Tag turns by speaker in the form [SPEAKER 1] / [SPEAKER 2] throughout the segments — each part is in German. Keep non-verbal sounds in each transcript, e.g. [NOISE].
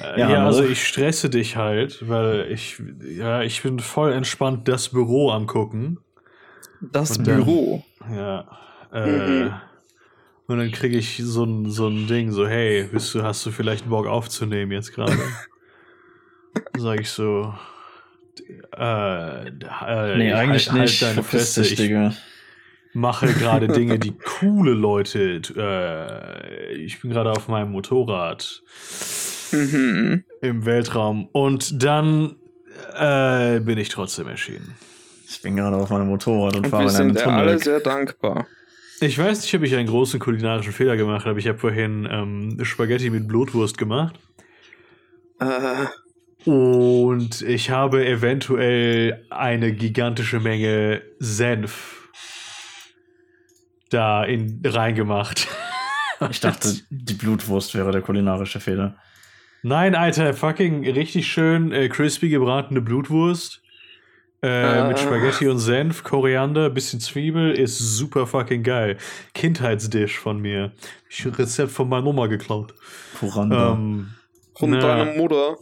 [SPEAKER 1] Äh, ja, ja also ich stresse dich halt, weil ich, ja, ich bin voll entspannt das Büro am gucken.
[SPEAKER 2] Das Büro?
[SPEAKER 1] ja. Äh, mhm. Und dann kriege ich so ein, so ein Ding, so, hey, bist du, hast du vielleicht Bock aufzunehmen jetzt gerade? [LAUGHS] Sag ich so, äh, äh,
[SPEAKER 3] nee, eigentlich halt, nicht. Halt deine Fresse. Ich
[SPEAKER 1] mache gerade [LAUGHS] Dinge, die coole Leute. Äh, ich bin gerade auf meinem Motorrad mhm. im Weltraum und dann äh, bin ich trotzdem erschienen.
[SPEAKER 3] Ich bin gerade auf meinem Motorrad und, und fahre
[SPEAKER 2] in einem Tunnel. Wir sind alle sehr dankbar.
[SPEAKER 1] Ich weiß nicht, ob ich einen großen kulinarischen Fehler gemacht habe. Ich habe vorhin ähm, Spaghetti mit Blutwurst gemacht. Äh. Und ich habe eventuell eine gigantische Menge Senf da in, reingemacht.
[SPEAKER 3] Ich dachte, [LAUGHS] die Blutwurst wäre der kulinarische Fehler.
[SPEAKER 1] Nein, Alter, fucking richtig schön äh, crispy gebratene Blutwurst äh, mit ah. Spaghetti und Senf, Koriander, bisschen Zwiebel, ist super fucking geil. Kindheitsdish von mir. Ich Rezept von meiner Oma geklaut.
[SPEAKER 3] Koriander. Ähm,
[SPEAKER 2] von na, deiner Mutter?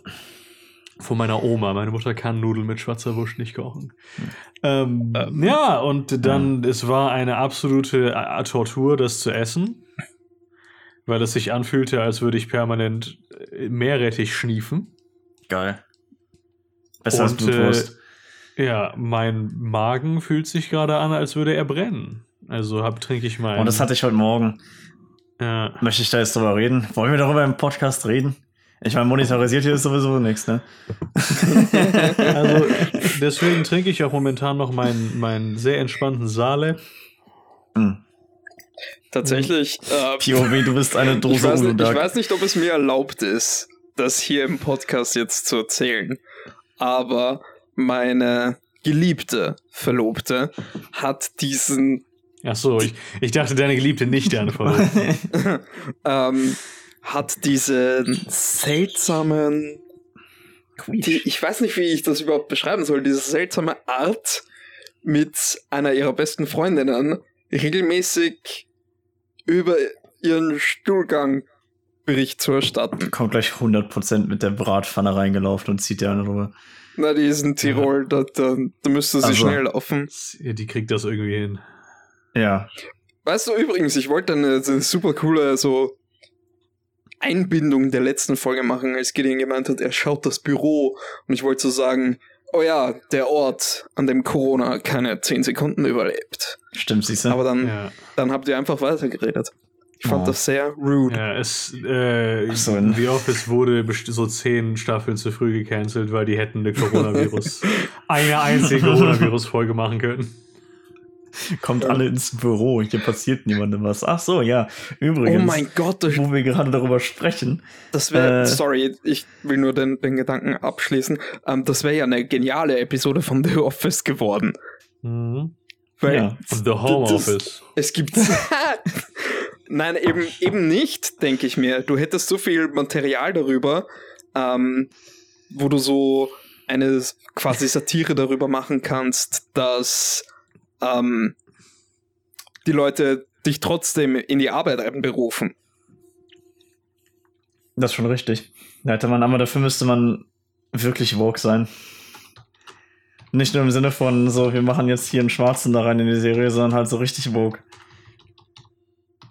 [SPEAKER 1] Von meiner Oma. Meine Mutter kann Nudeln mit schwarzer Wurst nicht kochen. Hm. Ähm, ähm, ja, und dann, es war eine absolute Tortur, das zu essen. Weil es sich anfühlte, als würde ich permanent äh, Meerrettich schniefen.
[SPEAKER 3] Geil. Besser als Blutwurst. Äh,
[SPEAKER 1] ja, mein Magen fühlt sich gerade an, als würde er brennen. Also hab, trinke ich mal.
[SPEAKER 3] Und das hatte ich heute Morgen.
[SPEAKER 1] Ja.
[SPEAKER 3] Möchte ich da jetzt drüber reden? Wollen wir darüber im Podcast reden? Ich meine, monetarisiert hier ist sowieso nichts, ne? [LAUGHS] [LAUGHS]
[SPEAKER 1] also, deswegen trinke ich auch momentan noch meinen, meinen sehr entspannten Saale.
[SPEAKER 2] Mhm. Tatsächlich.
[SPEAKER 3] Äh, POW, du bist eine [LAUGHS] Dose
[SPEAKER 2] ich weiß, nicht, ich weiß nicht, ob es mir erlaubt ist, das hier im Podcast jetzt zu erzählen. Aber meine geliebte Verlobte hat diesen.
[SPEAKER 1] Ach so, ich, ich dachte, deine Geliebte nicht deine Verlobte. [LAUGHS]
[SPEAKER 2] ähm, hat diesen seltsamen. Die, ich weiß nicht, wie ich das überhaupt beschreiben soll. Diese seltsame Art, mit einer ihrer besten Freundinnen regelmäßig über ihren Stuhlgang Bericht zu erstatten.
[SPEAKER 3] Kommt gleich 100% mit der Bratpfanne reingelaufen und zieht dir eine Ruhe.
[SPEAKER 2] Na, die ist in Tirol, ja. da, da, da müsste sie also, schnell laufen.
[SPEAKER 1] Die kriegt das irgendwie hin.
[SPEAKER 3] Ja.
[SPEAKER 2] Weißt du übrigens, ich wollte eine, eine super coole so Einbindung der letzten Folge machen, als Gideon gemeint hat, er schaut das Büro und ich wollte so sagen, oh ja, der Ort, an dem Corona keine 10 Sekunden überlebt.
[SPEAKER 3] Stimmt, siehst du?
[SPEAKER 2] Aber dann, ja. dann habt ihr einfach weitergeredet. Ich fand oh. das sehr rude.
[SPEAKER 1] Ja, es, äh, so, The Office wurde so zehn Staffeln zu früh gecancelt, weil die hätten eine Coronavirus, [LAUGHS] eine einzige Coronavirus-Folge machen können.
[SPEAKER 3] Kommt ja. alle ins Büro, hier passiert niemandem was. Ach so, ja. Übrigens,
[SPEAKER 2] oh mein Gott,
[SPEAKER 3] wo wir gerade darüber sprechen.
[SPEAKER 2] Das wäre, äh, sorry, ich will nur den, den Gedanken abschließen. Ähm, das wäre ja eine geniale Episode von The Office geworden.
[SPEAKER 1] Mhm. Weil ja, The Home das, Office.
[SPEAKER 2] Es gibt. [LAUGHS] Nein, eben, eben nicht, denke ich mir. Du hättest so viel Material darüber, ähm, wo du so eine quasi Satire darüber machen kannst, dass ähm, die Leute dich trotzdem in die Arbeit berufen.
[SPEAKER 3] Das ist schon richtig. Da hätte man, aber dafür müsste man wirklich woke sein. Nicht nur im Sinne von so, wir machen jetzt hier einen Schwarzen da rein in die Serie, sondern halt so richtig woke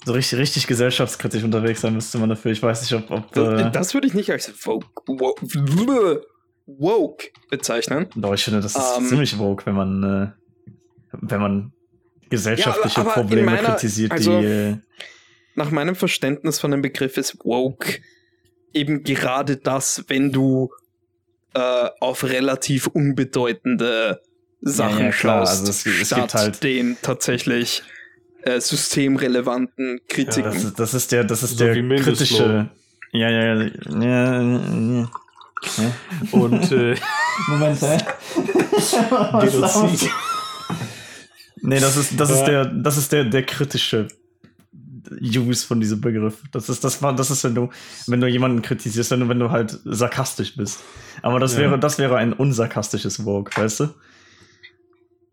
[SPEAKER 3] so richtig, richtig gesellschaftskritisch unterwegs sein müsste man dafür. Ich weiß nicht, ob. ob
[SPEAKER 2] das, äh, das würde ich nicht als woke, woke, woke bezeichnen.
[SPEAKER 3] Doch, ich finde, das ist um, ähm, ziemlich woke, wenn man, äh, wenn man gesellschaftliche ja, aber, aber Probleme meiner, kritisiert, also, die. Äh,
[SPEAKER 2] nach meinem Verständnis von dem Begriff ist woke eben gerade das, wenn du äh, auf relativ unbedeutende Sachen ja, ja, schaust, also es, es statt halt den tatsächlich äh, systemrelevanten Kritiken. Ja,
[SPEAKER 3] das, ist, das, ist der, das ist so der kritische. Ja, ja, ja. ja, ja.
[SPEAKER 1] Und äh, [LAUGHS]
[SPEAKER 3] Moment, hä? [LAUGHS] Genozid. [LAUGHS] nee, das ist, das ist der, das ist der, der kritische Use von diesem Begriff. Das ist, das war, das ist, wenn du, wenn du jemanden kritisierst, wenn du, wenn du halt sarkastisch bist. Aber das ja. wäre, das wäre ein unsarkastisches Vogue, weißt du?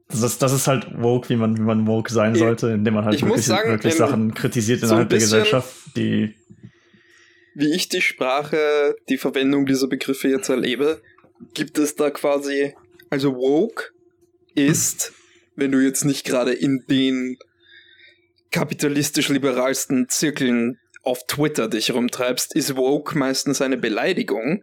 [SPEAKER 3] Das, das ist halt woke, wie man, wie man woke sein sollte, indem man halt
[SPEAKER 2] ich wirklich,
[SPEAKER 3] sagen, wirklich Sachen kritisiert innerhalb so der Gesellschaft, die.
[SPEAKER 2] wie ich die Sprache, die Verwendung dieser Begriffe jetzt erlebe, gibt es da quasi, also woke ist, wenn du jetzt nicht gerade in den kapitalistisch-liberalsten Zirkeln auf Twitter dich rumtreibst, ist woke meistens eine Beleidigung.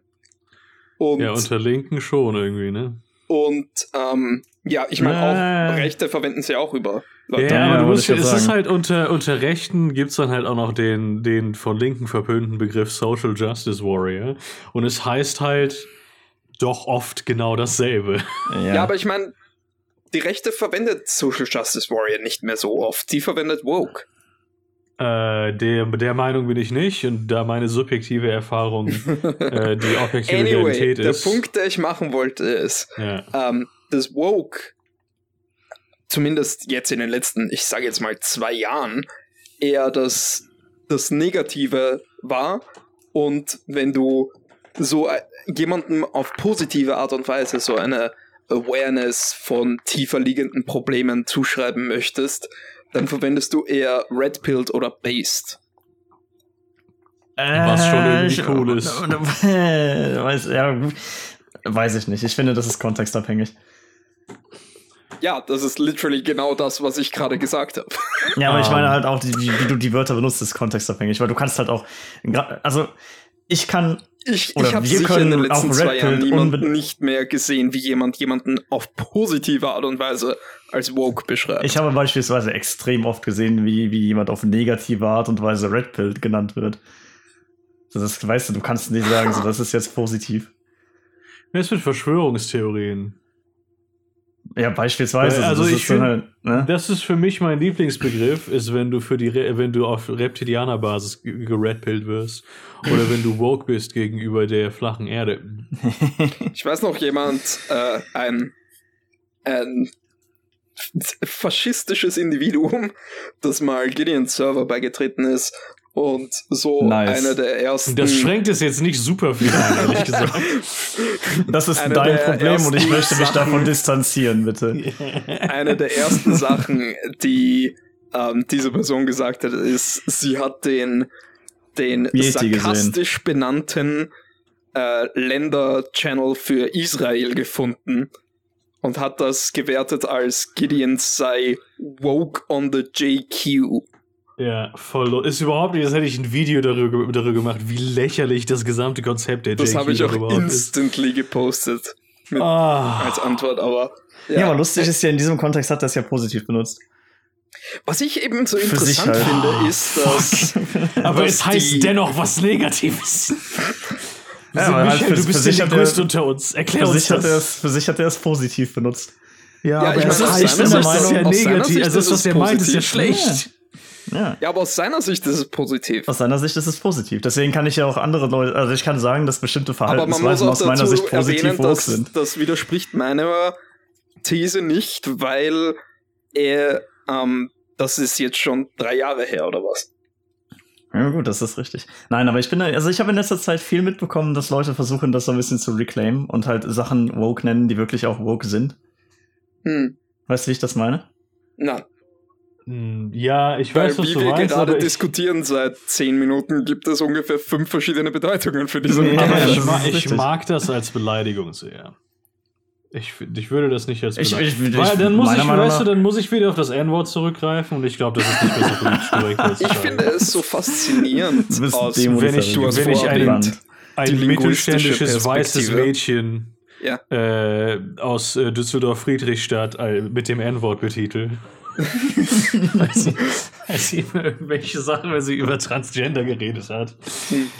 [SPEAKER 1] Und, ja, unter Linken schon irgendwie, ne?
[SPEAKER 2] Und ähm, ja, ich meine auch Rechte verwenden sie auch über.
[SPEAKER 1] Ja, ja, aber du musst, es sagen. ist halt unter, unter Rechten gibt es dann halt auch noch den, den von Linken verpönten Begriff Social Justice Warrior. Und es heißt halt doch oft genau dasselbe.
[SPEAKER 2] Ja, ja aber ich meine, die Rechte verwendet Social Justice Warrior nicht mehr so oft. Sie verwendet Woke.
[SPEAKER 1] Äh, der, der Meinung bin ich nicht und da meine subjektive Erfahrung [LAUGHS] äh, die objektive
[SPEAKER 2] anyway,
[SPEAKER 1] Realität
[SPEAKER 2] ist. Der Punkt, der ich machen wollte, ist, ja. ähm, das Woke, zumindest jetzt in den letzten, ich sage jetzt mal zwei Jahren, eher das, das Negative war. Und wenn du so äh, jemandem auf positive Art und Weise so eine Awareness von tiefer liegenden Problemen zuschreiben möchtest, dann verwendest du eher Red Pilled oder Based.
[SPEAKER 1] Was schon irgendwie äh, cool ist. [LAUGHS]
[SPEAKER 3] weiß, ja, weiß ich nicht. Ich finde, das ist kontextabhängig.
[SPEAKER 2] Ja, das ist literally genau das, was ich gerade gesagt habe.
[SPEAKER 3] Ja, aber ich meine halt auch, wie, wie, du die Wörter benutzt, ist kontextabhängig, weil du kannst halt auch, also ich kann
[SPEAKER 2] ich, ich habe sicher in den letzten zwei Jahren niemanden nicht mehr gesehen, wie jemand jemanden auf positive Art und Weise als woke beschreibt.
[SPEAKER 3] Ich habe beispielsweise extrem oft gesehen, wie, wie jemand auf negative Art und Weise Red Pill genannt wird. Das weißt du, du kannst nicht sagen, so, das ist jetzt positiv.
[SPEAKER 1] Was mit Verschwörungstheorien?
[SPEAKER 3] Ja, beispielsweise.
[SPEAKER 1] Also das ich finde, halt, ne? das ist für mich mein Lieblingsbegriff, ist, wenn du für die, Re wenn du auf Reptilianer-Basis geredpillt wirst oder wenn du woke bist gegenüber der flachen Erde. [LAUGHS]
[SPEAKER 2] Ich weiß noch jemand, äh, ein, ein faschistisches Individuum, das mal Gideons Server beigetreten ist und so nice. einer der ersten.
[SPEAKER 1] Das schränkt es jetzt nicht super viel ein, ehrlich gesagt. [LAUGHS]
[SPEAKER 3] Das ist eine dein Problem und ich möchte mich Sachen, davon distanzieren, bitte. [LAUGHS]
[SPEAKER 2] Eine der ersten Sachen, die ähm, diese Person gesagt hat, ist, sie hat den, den sarkastisch gesehen. benannten äh, Länder-Channel für Israel gefunden und hat das gewertet als Gideon sei woke on the JQ.
[SPEAKER 1] Ja, voll. Ist überhaupt nicht, das hätte ich ein Video darüber, darüber gemacht, wie lächerlich das gesamte Konzept der
[SPEAKER 2] Das habe ich auch instantly ist. gepostet. Mit, ah. Als Antwort, aber.
[SPEAKER 3] Ja. ja, aber lustig ist ja, in diesem Kontext hat das ja positiv benutzt.
[SPEAKER 2] Was ich eben so Für interessant halt. finde, oh, ist, dass. [LAUGHS]
[SPEAKER 1] aber dass es heißt dennoch was Negatives. [LAUGHS] Ja, also, Michael, halt du bist ja der Größte unter uns. Erklär uns
[SPEAKER 3] sich das. Es, für sich hat er es positiv benutzt.
[SPEAKER 1] Ja, ja aber ich, meine, ich bin der Meinung, ja negativ. Also das, was er meint, ist ja schlecht.
[SPEAKER 2] Ja. ja, aber aus seiner Sicht ist es positiv.
[SPEAKER 3] Aus seiner Sicht ist es positiv. Deswegen kann ich ja auch andere Leute, also ich kann sagen, dass bestimmte Verhaltensweisen aus meiner Sicht positiv erwähnen,
[SPEAKER 2] dass,
[SPEAKER 3] sind.
[SPEAKER 2] Das widerspricht meiner These nicht, weil er, ähm, das ist jetzt schon drei Jahre her oder was?
[SPEAKER 3] Ja, gut, das ist richtig. Nein, aber ich bin, also ich habe in letzter Zeit viel mitbekommen, dass Leute versuchen, das so ein bisschen zu reclaimen und halt Sachen woke nennen, die wirklich auch woke sind. Hm. Weißt du, wie ich das meine?
[SPEAKER 2] Nein.
[SPEAKER 1] Hm, ja, ich weiß, Weil, was wie du wir meinst,
[SPEAKER 2] gerade diskutieren seit zehn Minuten, gibt es ungefähr fünf verschiedene Bedeutungen für diese
[SPEAKER 1] ja, Aber ich, ma ich mag das als Beleidigung sehr. Ich, ich würde das nicht als
[SPEAKER 3] Beleidigung. Ich, ich,
[SPEAKER 1] Weil dann muss ich, weißt du, dann muss ich wieder auf das N-Wort zurückgreifen und ich glaube, das ist nicht besser politisch [LAUGHS] korrekt.
[SPEAKER 2] ich finde es so faszinierend,
[SPEAKER 1] aus, wenn ich, wenn ich ein, ein mittelständisches weißes Mädchen ja. äh, aus äh, Düsseldorf-Friedrichstadt äh, mit dem N-Wort betitel als, sie, als sie irgendwelche Sachen, weil sie über Transgender geredet hat.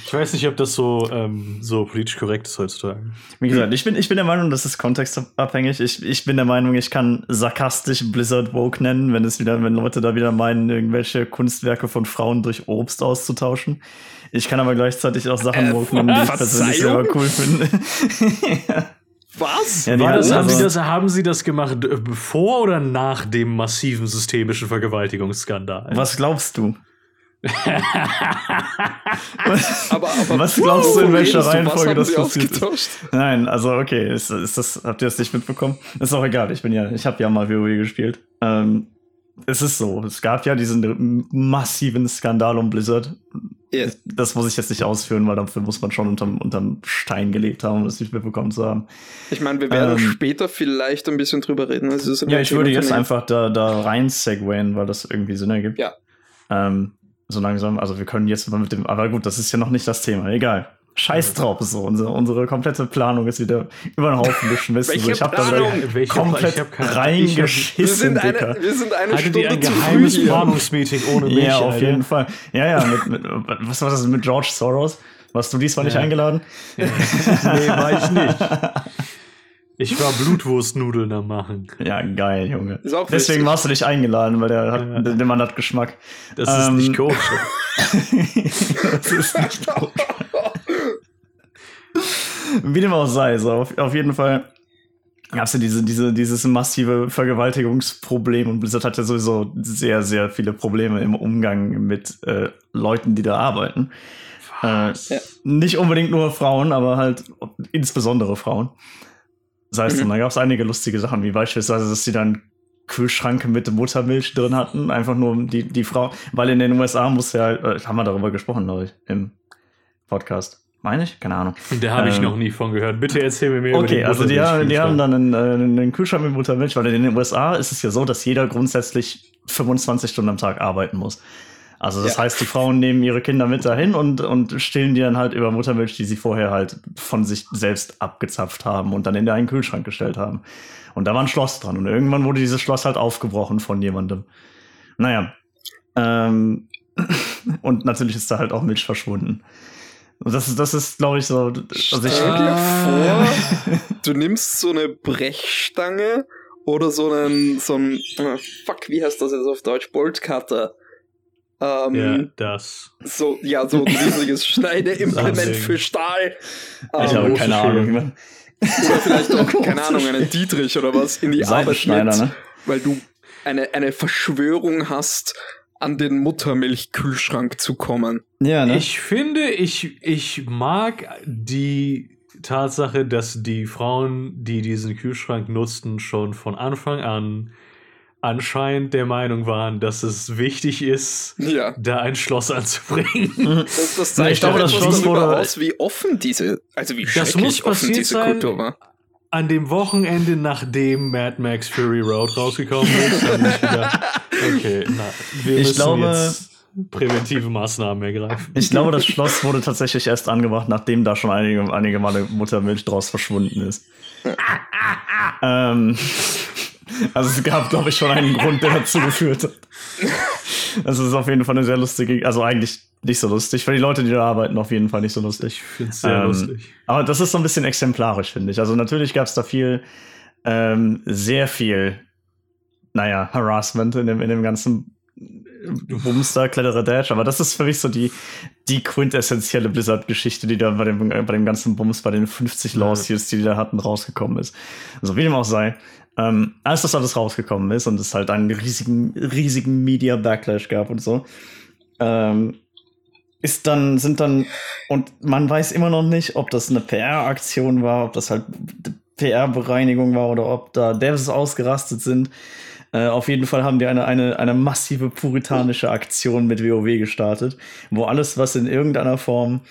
[SPEAKER 1] Ich weiß nicht, ob das so, ähm, so politisch korrekt ist heutzutage.
[SPEAKER 3] Wie gesagt, ich bin, ich bin der Meinung, das ist kontextabhängig. Ich, ich bin der Meinung, ich kann sarkastisch Blizzard Woke nennen, wenn es wieder, wenn Leute da wieder meinen, irgendwelche Kunstwerke von Frauen durch Obst auszutauschen. Ich kann aber gleichzeitig auch Sachen äh, woke nennen, die ich persönlich selber cool finde.
[SPEAKER 2] ja. [LAUGHS] [LAUGHS] Was?
[SPEAKER 1] Ja, War das, haben, Sie das, haben Sie das gemacht äh, vor oder nach dem massiven systemischen Vergewaltigungsskandal?
[SPEAKER 3] Was glaubst du? [LAUGHS]
[SPEAKER 2] aber, aber,
[SPEAKER 3] was glaubst du, in welcher Reihenfolge das passiert ist? Nein, also okay, ist, ist das, habt ihr das nicht mitbekommen? Ist auch egal, ich bin ja, ich habe ja mal WoW gespielt. Ähm, es ist so, es gab ja diesen massiven Skandal um Blizzard Yes. Das muss ich jetzt nicht ausführen, weil dafür muss man schon unterm, unterm Stein gelebt haben, um das nicht mitbekommen zu haben.
[SPEAKER 2] Ich meine, wir werden ähm, später vielleicht ein bisschen drüber reden.
[SPEAKER 3] Also ja, ich würde jetzt einfach da, da rein segwayen, weil das irgendwie Sinn ergibt.
[SPEAKER 2] Ja.
[SPEAKER 3] Ähm, so langsam, also wir können jetzt mal mit dem, aber gut, das ist ja noch nicht das Thema, egal. Scheiß drauf, so unsere, unsere komplette Planung ist wieder über den Haufen geschmissen.
[SPEAKER 2] so,
[SPEAKER 3] ich
[SPEAKER 2] habe da
[SPEAKER 3] Welche, komplett ich hab reingeschissen,
[SPEAKER 2] wir sind eine, wir sind eine
[SPEAKER 1] Stunde ein geheimes Planungsmeeting ohne mich?
[SPEAKER 3] Ja, auf Alter. jeden Fall. Ja, ja, mit, mit, was war das mit George Soros? Warst du diesmal ja. nicht eingeladen?
[SPEAKER 1] Ja. [LAUGHS] nee, war ich nicht. [LAUGHS] Ich war Blutwurstnudeln am machen.
[SPEAKER 3] Ja, geil, Junge. Deswegen warst du nicht eingeladen, weil der, hat, ja. der Mann hat Geschmack.
[SPEAKER 1] Das ähm, ist nicht koscher. [LAUGHS] das ist nicht koscher. [LAUGHS]
[SPEAKER 3] Wie dem auch sei, so auf, auf jeden Fall gab es ja diese, diese, dieses massive Vergewaltigungsproblem und Blizzard hat ja sowieso sehr, sehr viele Probleme im Umgang mit äh, Leuten, die da arbeiten. Äh, ja. Nicht unbedingt nur Frauen, aber halt insbesondere Frauen. Das heißt, mhm. da gab es einige lustige Sachen, wie beispielsweise, dass sie dann Kühlschrank mit Muttermilch drin hatten, einfach nur die, die Frau, weil in den USA muss ja, äh, haben wir darüber gesprochen, glaube ich, im Podcast. Meine ich? Keine Ahnung.
[SPEAKER 1] Da habe ich ähm, noch nie von gehört. Bitte erzähl mir mehr
[SPEAKER 3] okay, über Okay, also die, haben, die haben dann einen, äh, einen Kühlschrank mit Muttermilch, weil in den USA ist es ja so, dass jeder grundsätzlich 25 Stunden am Tag arbeiten muss. Also das ja. heißt, die Frauen nehmen ihre Kinder mit dahin und, und stillen die dann halt über Muttermilch, die sie vorher halt von sich selbst abgezapft haben und dann in einen Kühlschrank gestellt haben. Und da war ein Schloss dran. Und irgendwann wurde dieses Schloss halt aufgebrochen von jemandem. Naja. Ähm, [LAUGHS] und natürlich ist da halt auch Milch verschwunden. Und das ist, das ist, glaube ich, so. Also
[SPEAKER 2] Stell dir vor, [LAUGHS] du nimmst so eine Brechstange oder so einen, so ein, oh, fuck, wie heißt das jetzt auf Deutsch? Boltcutter.
[SPEAKER 1] Ähm, ja, das.
[SPEAKER 2] So, ja, so ein riesiges [LAUGHS] Schneideimplement für Stahl.
[SPEAKER 3] Ich ähm, habe keine Ahnung.
[SPEAKER 2] Oder vielleicht auch, [LAUGHS] keine Ahnung, einen Dietrich oder was in die Arbeit mit, ne? weil du eine, eine Verschwörung hast, an den Muttermilchkühlschrank zu kommen.
[SPEAKER 1] Ja, ne? Ich finde, ich, ich mag die Tatsache, dass die Frauen, die diesen Kühlschrank nutzten, schon von Anfang an anscheinend der Meinung waren, dass es wichtig ist,
[SPEAKER 2] ja.
[SPEAKER 1] da ein Schloss anzubringen. [LAUGHS]
[SPEAKER 2] Das, das zeigt ich glaube, das Schloss wurde aus, wie offen diese, also wie das muss offen diese sein, Kultur war.
[SPEAKER 1] An dem Wochenende, nachdem Mad Max Fury Road rausgekommen ist, habe ich gedacht, okay, na, wir ich müssen glaube, jetzt präventive Maßnahmen ergreifen.
[SPEAKER 3] Ich glaube, das Schloss wurde tatsächlich erst angebracht, nachdem da schon einige, einige Male Muttermilch draus verschwunden ist. [LAUGHS] ähm, also es gab, glaube ich, schon einen Grund, der dazu geführt hat. Das ist auf jeden Fall eine sehr lustige, also eigentlich nicht so lustig. Für die Leute, die da arbeiten, auf jeden Fall nicht so lustig.
[SPEAKER 1] Ich finde es sehr ähm, lustig.
[SPEAKER 3] Aber das ist so ein bisschen exemplarisch, finde ich. Also natürlich gab es da viel, ähm, sehr viel, naja, Harassment in dem, in dem ganzen Bumster, Kletterer Dash, aber das ist für mich so die, die quintessentielle Blizzard-Geschichte, die da bei dem, bei dem ganzen Bums, bei den 50 Lawsuits, die die da hatten, rausgekommen ist. So wie dem auch sei. Ähm, als das alles rausgekommen ist und es halt einen riesigen, riesigen Media-Backlash gab und so, ähm, ist dann, sind dann, und man weiß immer noch nicht, ob das eine PR-Aktion war, ob das halt PR-Bereinigung war oder ob da Devs ausgerastet sind. Äh, auf jeden Fall haben die eine, eine, eine massive puritanische Aktion mit WoW gestartet, wo alles, was in irgendeiner Form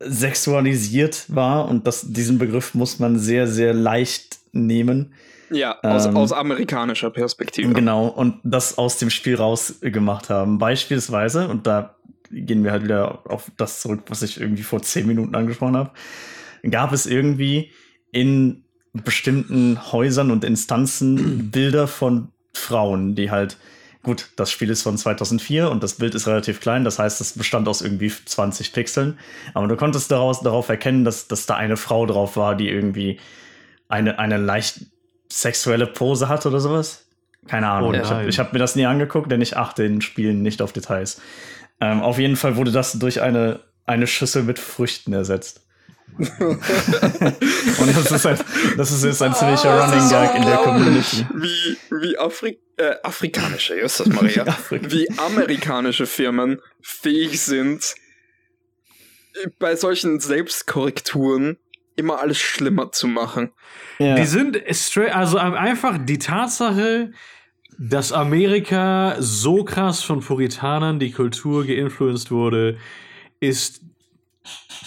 [SPEAKER 3] sexualisiert war, und das, diesen Begriff muss man sehr, sehr leicht nehmen,
[SPEAKER 2] ja, aus, ähm, aus amerikanischer Perspektive.
[SPEAKER 3] Genau, und das aus dem Spiel rausgemacht haben. Beispielsweise, und da gehen wir halt wieder auf das zurück, was ich irgendwie vor zehn Minuten angesprochen habe, gab es irgendwie in bestimmten Häusern und Instanzen [CLEARS THROAT] Bilder von Frauen, die halt, gut, das Spiel ist von 2004 und das Bild ist relativ klein, das heißt, es bestand aus irgendwie 20 Pixeln, aber du konntest daraus, darauf erkennen, dass, dass da eine Frau drauf war, die irgendwie eine, eine leicht sexuelle Pose hat oder sowas. Keine Ahnung. Oh ich habe hab mir das nie angeguckt, denn ich achte in Spielen nicht auf Details. Ähm, auf jeden Fall wurde das durch eine, eine Schüssel mit Früchten ersetzt. [LAUGHS] und das ist, halt, das ist jetzt ein ziemlicher ah, Running Gag in der Community.
[SPEAKER 2] Wie, wie Afri äh, afrikanische, Justus Maria, [LAUGHS] wie amerikanische Firmen fähig sind, bei solchen Selbstkorrekturen immer alles schlimmer zu machen.
[SPEAKER 1] Ja. Die sind straight, also einfach die Tatsache, dass Amerika so krass von Puritanern die Kultur geinfluenced wurde, ist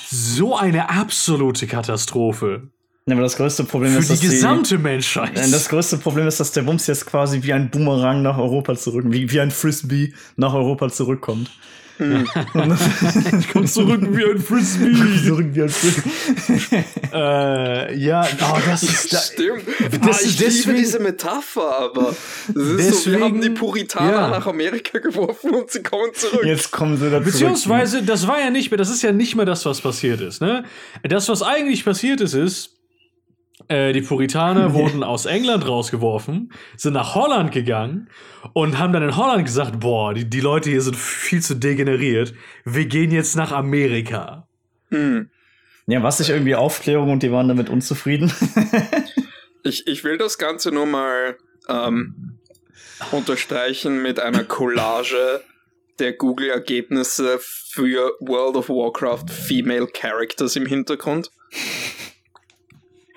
[SPEAKER 1] so eine absolute Katastrophe.
[SPEAKER 3] Ja, aber das größte Problem
[SPEAKER 1] Für
[SPEAKER 3] ist,
[SPEAKER 1] die
[SPEAKER 3] dass
[SPEAKER 1] gesamte Menschheit.
[SPEAKER 3] Die, das größte Problem ist, dass der Bums jetzt quasi wie ein Boomerang nach Europa zurück, wie, wie ein Frisbee nach Europa zurückkommt. [LAUGHS]
[SPEAKER 1] ich komme zurück wie ein Frisbee.
[SPEAKER 3] zurück wie ein Frisbee. [LAUGHS]
[SPEAKER 1] äh, ja, oh, das ist da,
[SPEAKER 2] Stimmt.
[SPEAKER 1] Das
[SPEAKER 2] ah, ich
[SPEAKER 1] ist deswegen-
[SPEAKER 2] liebe diese Metapher, aber das ist so, wir
[SPEAKER 1] Deswegen-
[SPEAKER 2] haben die Puritaner
[SPEAKER 1] ja.
[SPEAKER 2] nach Amerika geworfen und sie kommen zurück.
[SPEAKER 3] Jetzt kommen sie da
[SPEAKER 1] Beziehungsweise, das war ja nicht mehr, das ist ja nicht mehr das, was passiert ist. Ne? Das, was eigentlich passiert ist, ist, äh, die Puritaner [LAUGHS] wurden aus England rausgeworfen, sind nach Holland gegangen und haben dann in Holland gesagt, boah, die, die Leute hier sind viel zu degeneriert, wir gehen jetzt nach Amerika.
[SPEAKER 2] Hm.
[SPEAKER 3] Ja, was sich irgendwie Aufklärung und die waren damit unzufrieden. [LAUGHS]
[SPEAKER 2] Ich, ich will das Ganze nur mal ähm, unterstreichen mit einer Collage der Google-Ergebnisse für World of Warcraft Female Characters im Hintergrund.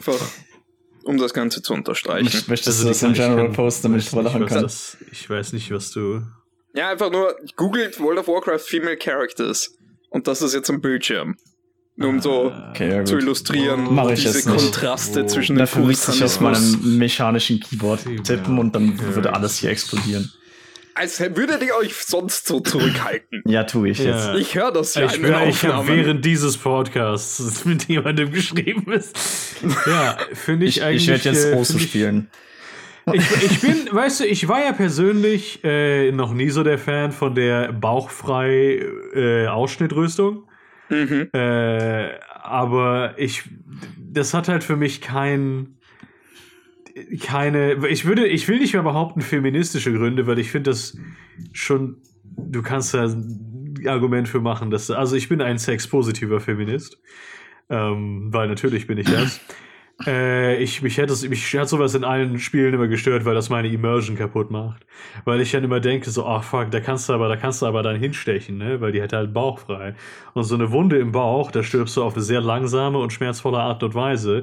[SPEAKER 2] Einfach, um das Ganze zu unterstreichen.
[SPEAKER 3] Möcht- Möchtest
[SPEAKER 1] Also
[SPEAKER 3] du das im General
[SPEAKER 1] kann-
[SPEAKER 3] posten, damit ich drüber lachen kann?
[SPEAKER 1] Ich weiß nicht, was du.
[SPEAKER 2] Ja, einfach nur googelt World of Warcraft Female Characters. Und das ist jetzt am Bildschirm. Nur um so
[SPEAKER 3] Okay, ja,
[SPEAKER 2] zu illustrieren,
[SPEAKER 3] ich
[SPEAKER 2] diese. Kontraste
[SPEAKER 1] Oh.
[SPEAKER 2] zwischen dem
[SPEAKER 3] Dafür müsste ich auf meinem mechanischen Keyboard tippen und dann würde alles hier explodieren.
[SPEAKER 2] Als würdet ihr euch sonst so zurückhalten.
[SPEAKER 3] Ja, tue ich jetzt.
[SPEAKER 1] Ja.
[SPEAKER 2] Ich höre das ja
[SPEAKER 1] Ich, wär- ich habe während dieses Podcasts [LAUGHS] mit jemandem geschrieben ist. Ja, finde ich,
[SPEAKER 3] Ich,
[SPEAKER 1] eigentlich.
[SPEAKER 3] ich werde jetzt
[SPEAKER 1] äh, ich-
[SPEAKER 3] spielen.
[SPEAKER 1] Ich, ich bin, weißt du, ich war ja persönlich äh, noch nie so der Fan von der bauchfrei äh, Ausschnittrüstung.
[SPEAKER 2] Mhm.
[SPEAKER 1] Äh, aber ich, das hat halt für mich kein, keine, ich würde, ich will nicht mehr behaupten feministische Gründe, weil ich finde das schon, du kannst da ein Argument für machen, dass, also ich bin ein sexpositiver Feminist, ähm, weil natürlich bin ich das. [LAUGHS] Äh, ich, mich, hätte es, mich hat sowas in allen Spielen immer gestört, weil das meine Immersion kaputt macht. Weil ich dann immer denke, so, ach fuck, da kannst du aber, da kannst du aber dann hinstechen, ne? Weil die hat halt Bauch frei. Und so eine Wunde im Bauch, da stirbst du auf eine sehr langsame und schmerzvolle Art und Weise,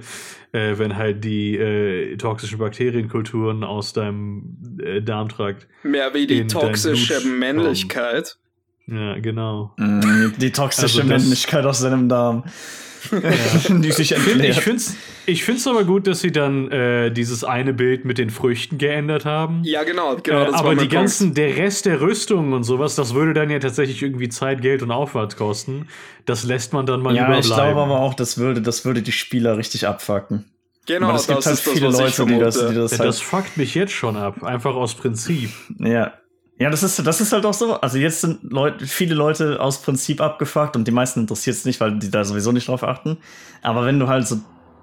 [SPEAKER 1] äh, wenn halt die äh, toxischen Bakterienkulturen aus deinem äh, Darmtrakt.
[SPEAKER 2] Mehr wie die toxische Männlichkeit.
[SPEAKER 1] Ja, genau.
[SPEAKER 3] Mm, Die toxische
[SPEAKER 1] Also das-
[SPEAKER 3] Männlichkeit aus seinem Darm. [LAUGHS] die sich
[SPEAKER 1] Ich finde es ich find's aber gut, dass sie dann äh, dieses eine Bild mit den Früchten geändert haben.
[SPEAKER 2] Ja, genau, genau.
[SPEAKER 1] äh,
[SPEAKER 2] das
[SPEAKER 1] aber die
[SPEAKER 2] Punkt.
[SPEAKER 1] ganzen, der Rest der Rüstung und sowas, das würde dann ja tatsächlich irgendwie Zeit, Geld und Aufwand kosten. Das lässt man dann mal
[SPEAKER 3] Ja,
[SPEAKER 1] überbleiben.
[SPEAKER 3] ich glaube aber auch, das würde, das würde die Spieler richtig abfucken.
[SPEAKER 2] Genau,
[SPEAKER 3] aber es gibt
[SPEAKER 2] das
[SPEAKER 3] halt
[SPEAKER 2] ist das,
[SPEAKER 3] viele
[SPEAKER 2] ich
[SPEAKER 3] Leute, die das, die das
[SPEAKER 1] Ja,
[SPEAKER 3] halt
[SPEAKER 1] das fuckt mich jetzt schon ab, einfach aus Prinzip.
[SPEAKER 3] Ja. Ja, das ist, das ist halt auch so. Also jetzt sind Leute, viele Leute aus Prinzip abgefuckt und die meisten interessiert es nicht, weil die da sowieso nicht drauf achten. Aber wenn du halt so,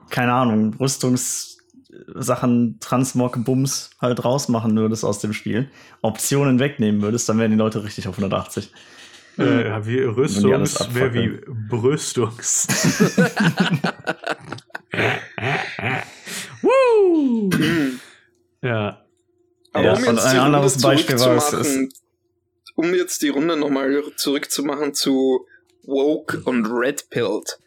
[SPEAKER 3] keine Ahnung, Rüstungssachen, Transmog, Bums halt rausmachen würdest aus dem Spiel, Optionen wegnehmen würdest, dann wären die Leute richtig auf 180.
[SPEAKER 1] Äh, wie
[SPEAKER 3] die alles
[SPEAKER 1] Rüstungs, mehr wie Brüstungs. [LAUGHS] [LAUGHS] Woo! ja.
[SPEAKER 2] Aber
[SPEAKER 3] Ja,
[SPEAKER 2] um jetzt
[SPEAKER 3] ein
[SPEAKER 2] die
[SPEAKER 3] anderes
[SPEAKER 2] Runde
[SPEAKER 3] Beispiel war es-
[SPEAKER 2] um jetzt die Runde nochmal zurückzumachen zu Woke und Red Pilled.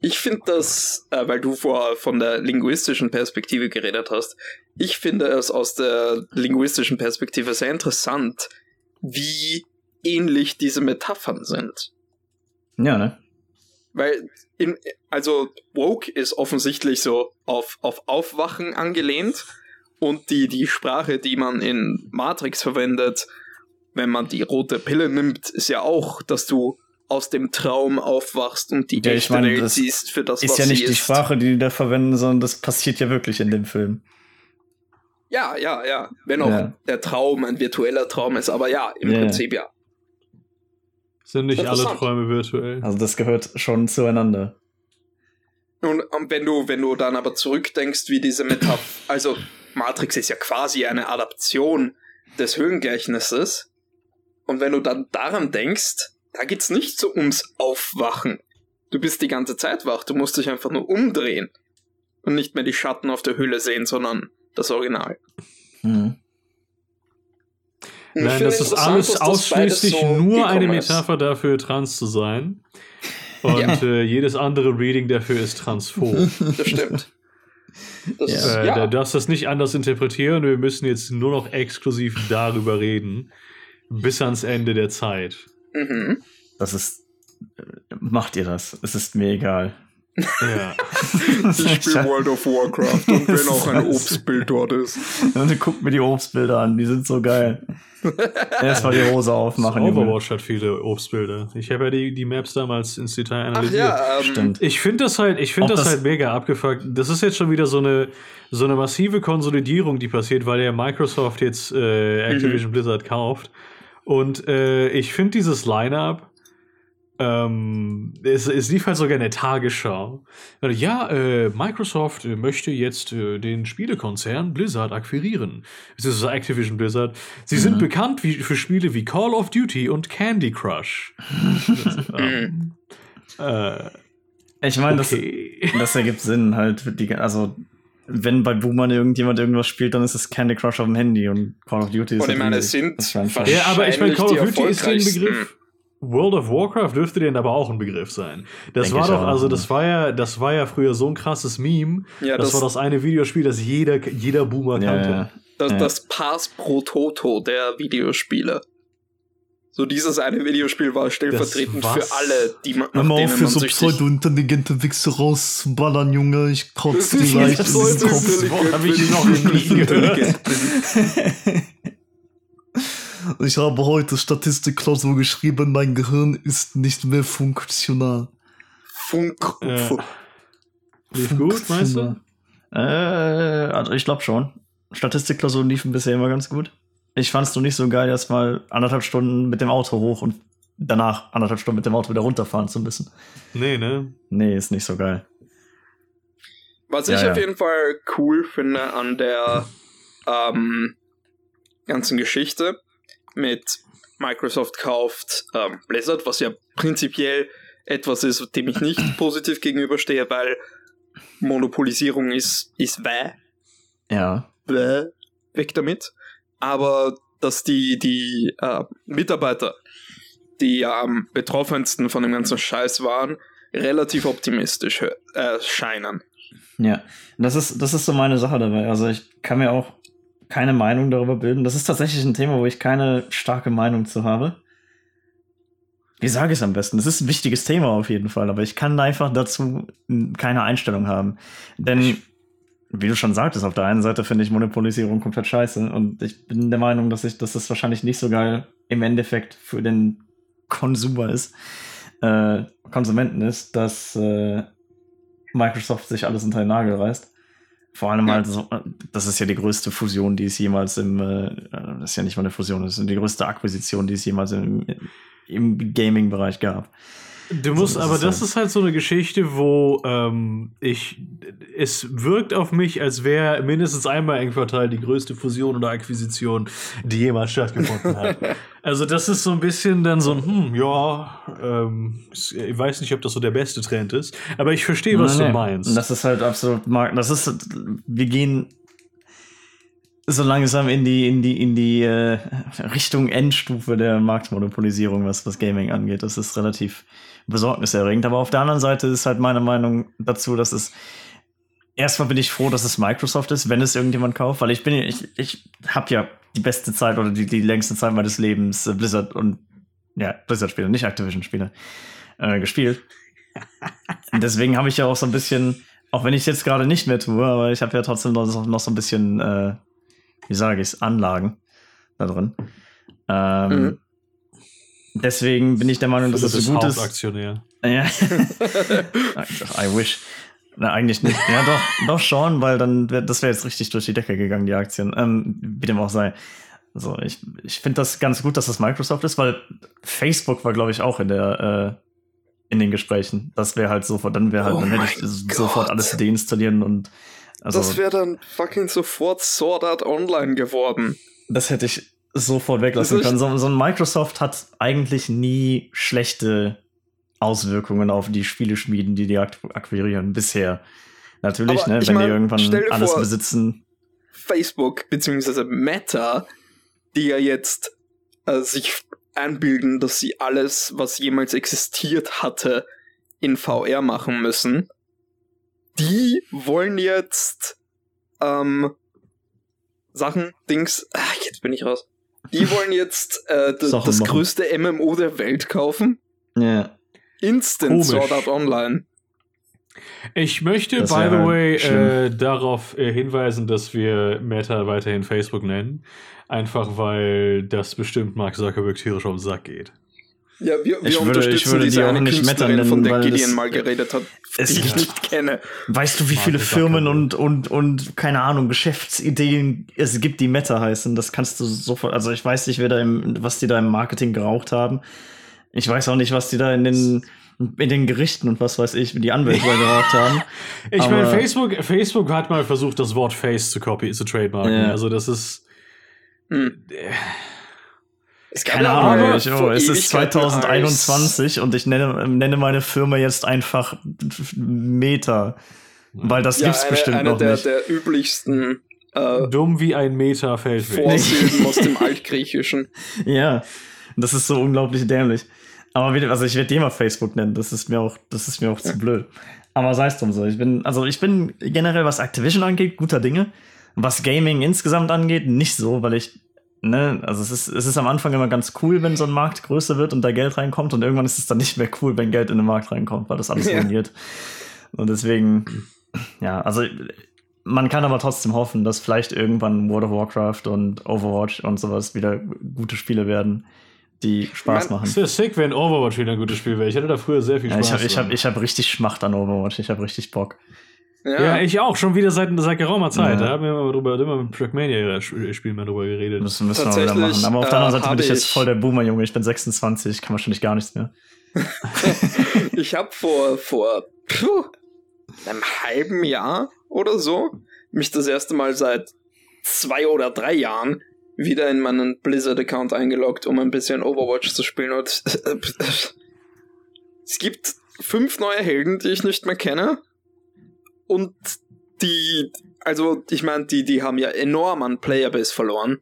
[SPEAKER 2] Ich finde das, äh, weil du vorher von der linguistischen Perspektive geredet hast, ich finde es aus der linguistischen Perspektive sehr interessant, wie ähnlich diese Metaphern sind.
[SPEAKER 3] Ja, ne?
[SPEAKER 2] Weil, in, also woke ist offensichtlich so auf, auf Aufwachen angelehnt und die, die Sprache, die man in Matrix verwendet, wenn man die rote Pille nimmt, ist ja auch, dass du aus dem Traum aufwachst und die
[SPEAKER 3] Ja, ich
[SPEAKER 2] echte
[SPEAKER 3] meine,
[SPEAKER 2] Welt
[SPEAKER 3] das
[SPEAKER 2] siehst für das,
[SPEAKER 3] Ist
[SPEAKER 2] was
[SPEAKER 3] ja
[SPEAKER 2] sie
[SPEAKER 3] nicht die
[SPEAKER 2] ist.
[SPEAKER 3] Sprache, die die da verwenden, sondern das passiert ja wirklich in dem Film.
[SPEAKER 2] Ja, ja, ja. Wenn auch
[SPEAKER 3] Ja.
[SPEAKER 2] der Traum ein virtueller Traum ist, aber ja, im
[SPEAKER 3] Ja, ja.
[SPEAKER 2] Prinzip ja.
[SPEAKER 1] Sind nicht alle. Träume virtuell.
[SPEAKER 3] Also das gehört schon zueinander.
[SPEAKER 2] Und, und wenn du, wenn du dann aber zurückdenkst, wie diese Metapher, also Matrix ist ja quasi eine Adaption des Höhengleichnisses. Und wenn du dann daran denkst, da geht's nicht so ums Aufwachen. Du bist die ganze Zeit wach, du musst dich einfach nur umdrehen. Und nicht mehr die Schatten auf der Hülle sehen, sondern das Original. Ich
[SPEAKER 1] Nein, das ist alles ausschließlich
[SPEAKER 2] so
[SPEAKER 1] nur eine
[SPEAKER 2] gekommen ist.
[SPEAKER 1] Metapher dafür, trans zu sein. [LAUGHS] Und
[SPEAKER 2] Ja.
[SPEAKER 1] äh, jedes andere Reading dafür ist transphob.
[SPEAKER 2] Das stimmt.
[SPEAKER 1] Das ja. Ist, äh, ja. Du darfst das nicht anders interpretieren. Wir müssen jetzt nur noch exklusiv darüber reden. Bis ans Ende der Zeit.
[SPEAKER 3] Mhm. Das ist. Äh, macht ihr das? Es ist mir egal. Ja. [LAUGHS]
[SPEAKER 2] ich spiele World of Warcraft und [LAUGHS] wenn auch ein Obstbild dort ist.
[SPEAKER 3] Und guck mir die Obstbilder an, die sind so geil. [LAUGHS] Erstmal die Hose aufmachen.
[SPEAKER 1] Overwatch hat viele Obstbilder. Ich habe ja die, die Maps damals ins Detail analysiert. Ach ja, ähm, Stimmt. Ich finde das halt, ich finde das, das, halt mega abgefuckt. Das ist jetzt schon wieder so eine, so eine massive Konsolidierung, die passiert, weil ja Microsoft jetzt äh, Activision mhm. Blizzard kauft. Und äh, ich finde dieses Line-Up ähm, es, es lief halt sogar in der Tagesschau. Ja, äh, Microsoft möchte jetzt äh, den Spielekonzern Blizzard akquirieren. Es ist Activision Blizzard. Sie mhm. sind bekannt wie, für Spiele wie Call of Duty und Candy Crush. [LAUGHS]
[SPEAKER 3] ähm, äh, ich meine, okay. das, [LAUGHS] das ergibt Sinn halt. Die, also wenn bei Boomern irgendjemand irgendwas spielt, dann ist es Candy Crush auf dem Handy und Call of Duty ist. Und
[SPEAKER 2] ich meine, es sind
[SPEAKER 1] ja, aber ich meine, Call of Duty ist ein Begriff. World of Warcraft dürfte denen aber auch ein Begriff sein. Das Denk war doch, also das war ja, das war ja früher so ein krasses Meme. Ja, das, das, war das eine Videospiel, das jeder, jeder Boomer kannte. Ja,
[SPEAKER 2] das, ja. das Pass pro Toto der Videospiele. So dieses eine Videospiel war stellvertretend für alle, die man
[SPEAKER 3] Hör mal auf, für so pseudo-intelligente Wichse rauszuballern, Junge. Ich kotze [LAUGHS] die leicht in diesen Kopf. Hab ich noch nie gehört. [LAUGHS] Ich habe heute Statistikklausur geschrieben, mein Gehirn ist nicht mehr funktional.
[SPEAKER 2] Funk.
[SPEAKER 1] Äh, lief gut, meinst du?
[SPEAKER 3] Äh, also ich glaube schon. Statistikklausuren liefen bisher immer ganz gut. Ich fand es nur nicht so geil, erst mal anderthalb Stunden mit dem Auto hoch und danach anderthalb Stunden mit dem Auto wieder runterfahren zu müssen.
[SPEAKER 1] Nee, ne?
[SPEAKER 3] Nee, ist nicht so geil.
[SPEAKER 2] Was ja, ich ja. auf jeden Fall cool finde an der ähm, ganzen Geschichte, mit Microsoft kauft ähm, Blizzard, was ja prinzipiell etwas ist, dem ich nicht [CLEARS THROAT] positiv gegenüberstehe, weil Monopolisierung ist, ist wäh.
[SPEAKER 3] Ja.
[SPEAKER 2] Wäh. Weg damit. Aber dass die, die äh, Mitarbeiter, die am betroffensten von dem ganzen Scheiß waren, relativ optimistisch äh, scheinen.
[SPEAKER 3] Ja, das ist, das ist so meine Sache dabei. Also ich kann mir auch keine Meinung darüber bilden. Das ist tatsächlich ein Thema, wo ich keine starke Meinung zu habe. Wie sage ich es am besten? Das ist ein wichtiges Thema auf jeden Fall, aber ich kann einfach dazu keine Einstellung haben. Denn, wie du schon sagtest, auf der einen Seite finde ich Monopolisierung komplett scheiße und ich bin der Meinung, dass ich, dass das wahrscheinlich nicht so geil im Endeffekt für den Konsumer ist, äh, Konsumenten ist, dass äh, Microsoft sich alles unter den Nagel reißt. Vor allem ja. halt so, das ist ja die größte Fusion, die es jemals im, äh, das ist ja nicht mal eine Fusion, das ist die größte Akquisition, die es jemals im, im Gaming-Bereich gab.
[SPEAKER 1] Du musst, so, aber das halt. ist halt so eine Geschichte, wo ähm, ich, es wirkt auf mich, als wäre mindestens einmal im Quartal die größte Fusion oder Akquisition, die jemals stattgefunden hat. [LAUGHS] also das ist so ein bisschen dann so ein, hm, ja, ähm, ich weiß nicht, ob das so der beste Trend ist, aber ich verstehe, was nee, du meinst.
[SPEAKER 3] Das ist halt absolut, das ist, wir gehen so langsam in die, in die, in die äh, Richtung Endstufe der Marktmonopolisierung, was, was Gaming angeht. Das ist relativ besorgniserregend. Aber auf der anderen Seite ist halt meine Meinung dazu, dass es erstmal bin ich froh, dass es Microsoft ist, wenn es irgendjemand kauft, weil ich bin, ich, ich habe ja die beste Zeit oder die, die längste Zeit meines Lebens äh, Blizzard und ja, Blizzard-Spiele, nicht Activision-Spiele, äh, gespielt. Deswegen habe ich ja auch so ein bisschen, auch wenn ich es jetzt gerade nicht mehr tue, aber ich habe ja trotzdem noch, noch so ein bisschen äh, wie sage ich es, Anlagen da drin. Ähm, mhm. Deswegen bin ich der Meinung, dass das so gut ist.
[SPEAKER 1] Aktionär.
[SPEAKER 3] Ja. I wish. Na, eigentlich nicht. Ja, doch, doch schon, weil dann wär, das wäre jetzt richtig durch die Decke gegangen, die Aktien. Ähm, wie dem auch sei. Also ich, ich finde das ganz gut, dass das Microsoft ist, weil Facebook war, glaube ich, auch in der äh, in den Gesprächen. Das wäre halt sofort, dann wäre halt, oh dann hätte ich Gott. sofort alles deinstallieren und
[SPEAKER 2] also, das wäre dann fucking sofort Sword Art Online geworden.
[SPEAKER 3] Das hätte ich sofort weglassen können. So, so, ein Microsoft hat eigentlich nie schlechte Auswirkungen auf die Spieleschmieden, die die akquirieren bisher. Natürlich, ne, wenn mein, die irgendwann alles vor, besitzen.
[SPEAKER 2] Facebook bzw. Meta, die ja jetzt äh, sich einbilden, dass sie alles, was jemals existiert hatte, in VR machen müssen die wollen jetzt ähm, Sachen, Dings, ach, jetzt bin ich raus. Die wollen jetzt äh, das, das größte MMO der Welt kaufen.
[SPEAKER 3] Ja.
[SPEAKER 2] Instant Komisch. Sword Art Online.
[SPEAKER 1] Ich möchte, das by the way, äh, darauf äh, hinweisen, dass wir Meta weiterhin Facebook nennen. Einfach weil das bestimmt Mark Zuckerberg tierisch auf den Sack geht.
[SPEAKER 2] Ja, wir, wir ich würde, ich würde diese die eine nicht nennen, von der Gideon mal geredet hat,
[SPEAKER 3] die ich nicht kenne. Weißt du, wie viele Firmen und, und, und, keine Ahnung, Geschäftsideen es gibt, die Meta heißen? Das kannst du sofort, also ich weiß nicht, wer da im, was die da im Marketing geraucht haben. Ich weiß auch nicht, was die da in den in den Gerichten und was weiß ich, wie die Anwälte geraucht haben. [LAUGHS]
[SPEAKER 1] Ich meine, Facebook, Facebook hat mal versucht, das Wort Face zu copy, zu trademarken. Ja. Also das ist. Hm.
[SPEAKER 3] Es Keine Ahnung, ich, oh, es ist 2021 und ich nenne, nenne meine Firma jetzt einfach Meta. Weil das ja, gibt's eine, bestimmt eine noch
[SPEAKER 2] der,
[SPEAKER 3] nicht.
[SPEAKER 2] der üblichsten
[SPEAKER 1] äh, Dumm wie ein Meter fällt
[SPEAKER 2] Vorsilben aus dem [LAUGHS] Altgriechischen.
[SPEAKER 3] Ja, das ist so unglaublich dämlich. Aber wie, also ich werde die mal Facebook nennen, das ist mir auch, das ist mir auch zu blöd. Aber sei es drum so. Ich bin, also ich bin generell, was Activision angeht, guter Dinge. Was Gaming insgesamt angeht, nicht so, weil ich, ne, also es ist, es ist am Anfang immer ganz cool, wenn so ein Markt größer wird und da Geld reinkommt und irgendwann ist es dann nicht mehr cool, wenn Geld in den Markt reinkommt, weil das alles [LAUGHS] ja. ruiniert. Und deswegen, ja, also man kann aber trotzdem hoffen, dass vielleicht irgendwann World of Warcraft und Overwatch und sowas wieder gute Spiele werden die Spaß machen.
[SPEAKER 1] Es wäre sick, wenn Overwatch wieder ein gutes Spiel wäre. Ich hatte da früher sehr viel Spaß.
[SPEAKER 3] Ja, ich habe ich hab, ich hab richtig Schmacht an Overwatch. Ich habe richtig Bock.
[SPEAKER 1] Ja. ja. ich auch, schon wieder seit, seit geraumer Zeit. Ja. Da haben wir immer, drüber, immer mit Trackmania-Spielen mehr drüber geredet.
[SPEAKER 3] Müssen, müssen wir wieder machen. Aber auf der anderen äh, Seite bin ich jetzt voll der Boomer, Junge. Ich bin 26, kann wahrscheinlich gar nichts mehr. [LAUGHS]
[SPEAKER 2] ich habe vor, vor puh, einem halben Jahr oder so mich das erste Mal seit zwei oder drei Jahren wieder in meinen Blizzard-Account eingeloggt, um ein bisschen Overwatch zu spielen. Und [LAUGHS] es gibt fünf neue Helden, die ich nicht mehr kenne. Und die, also ich meine, die, die haben ja enorm an Playerbase verloren.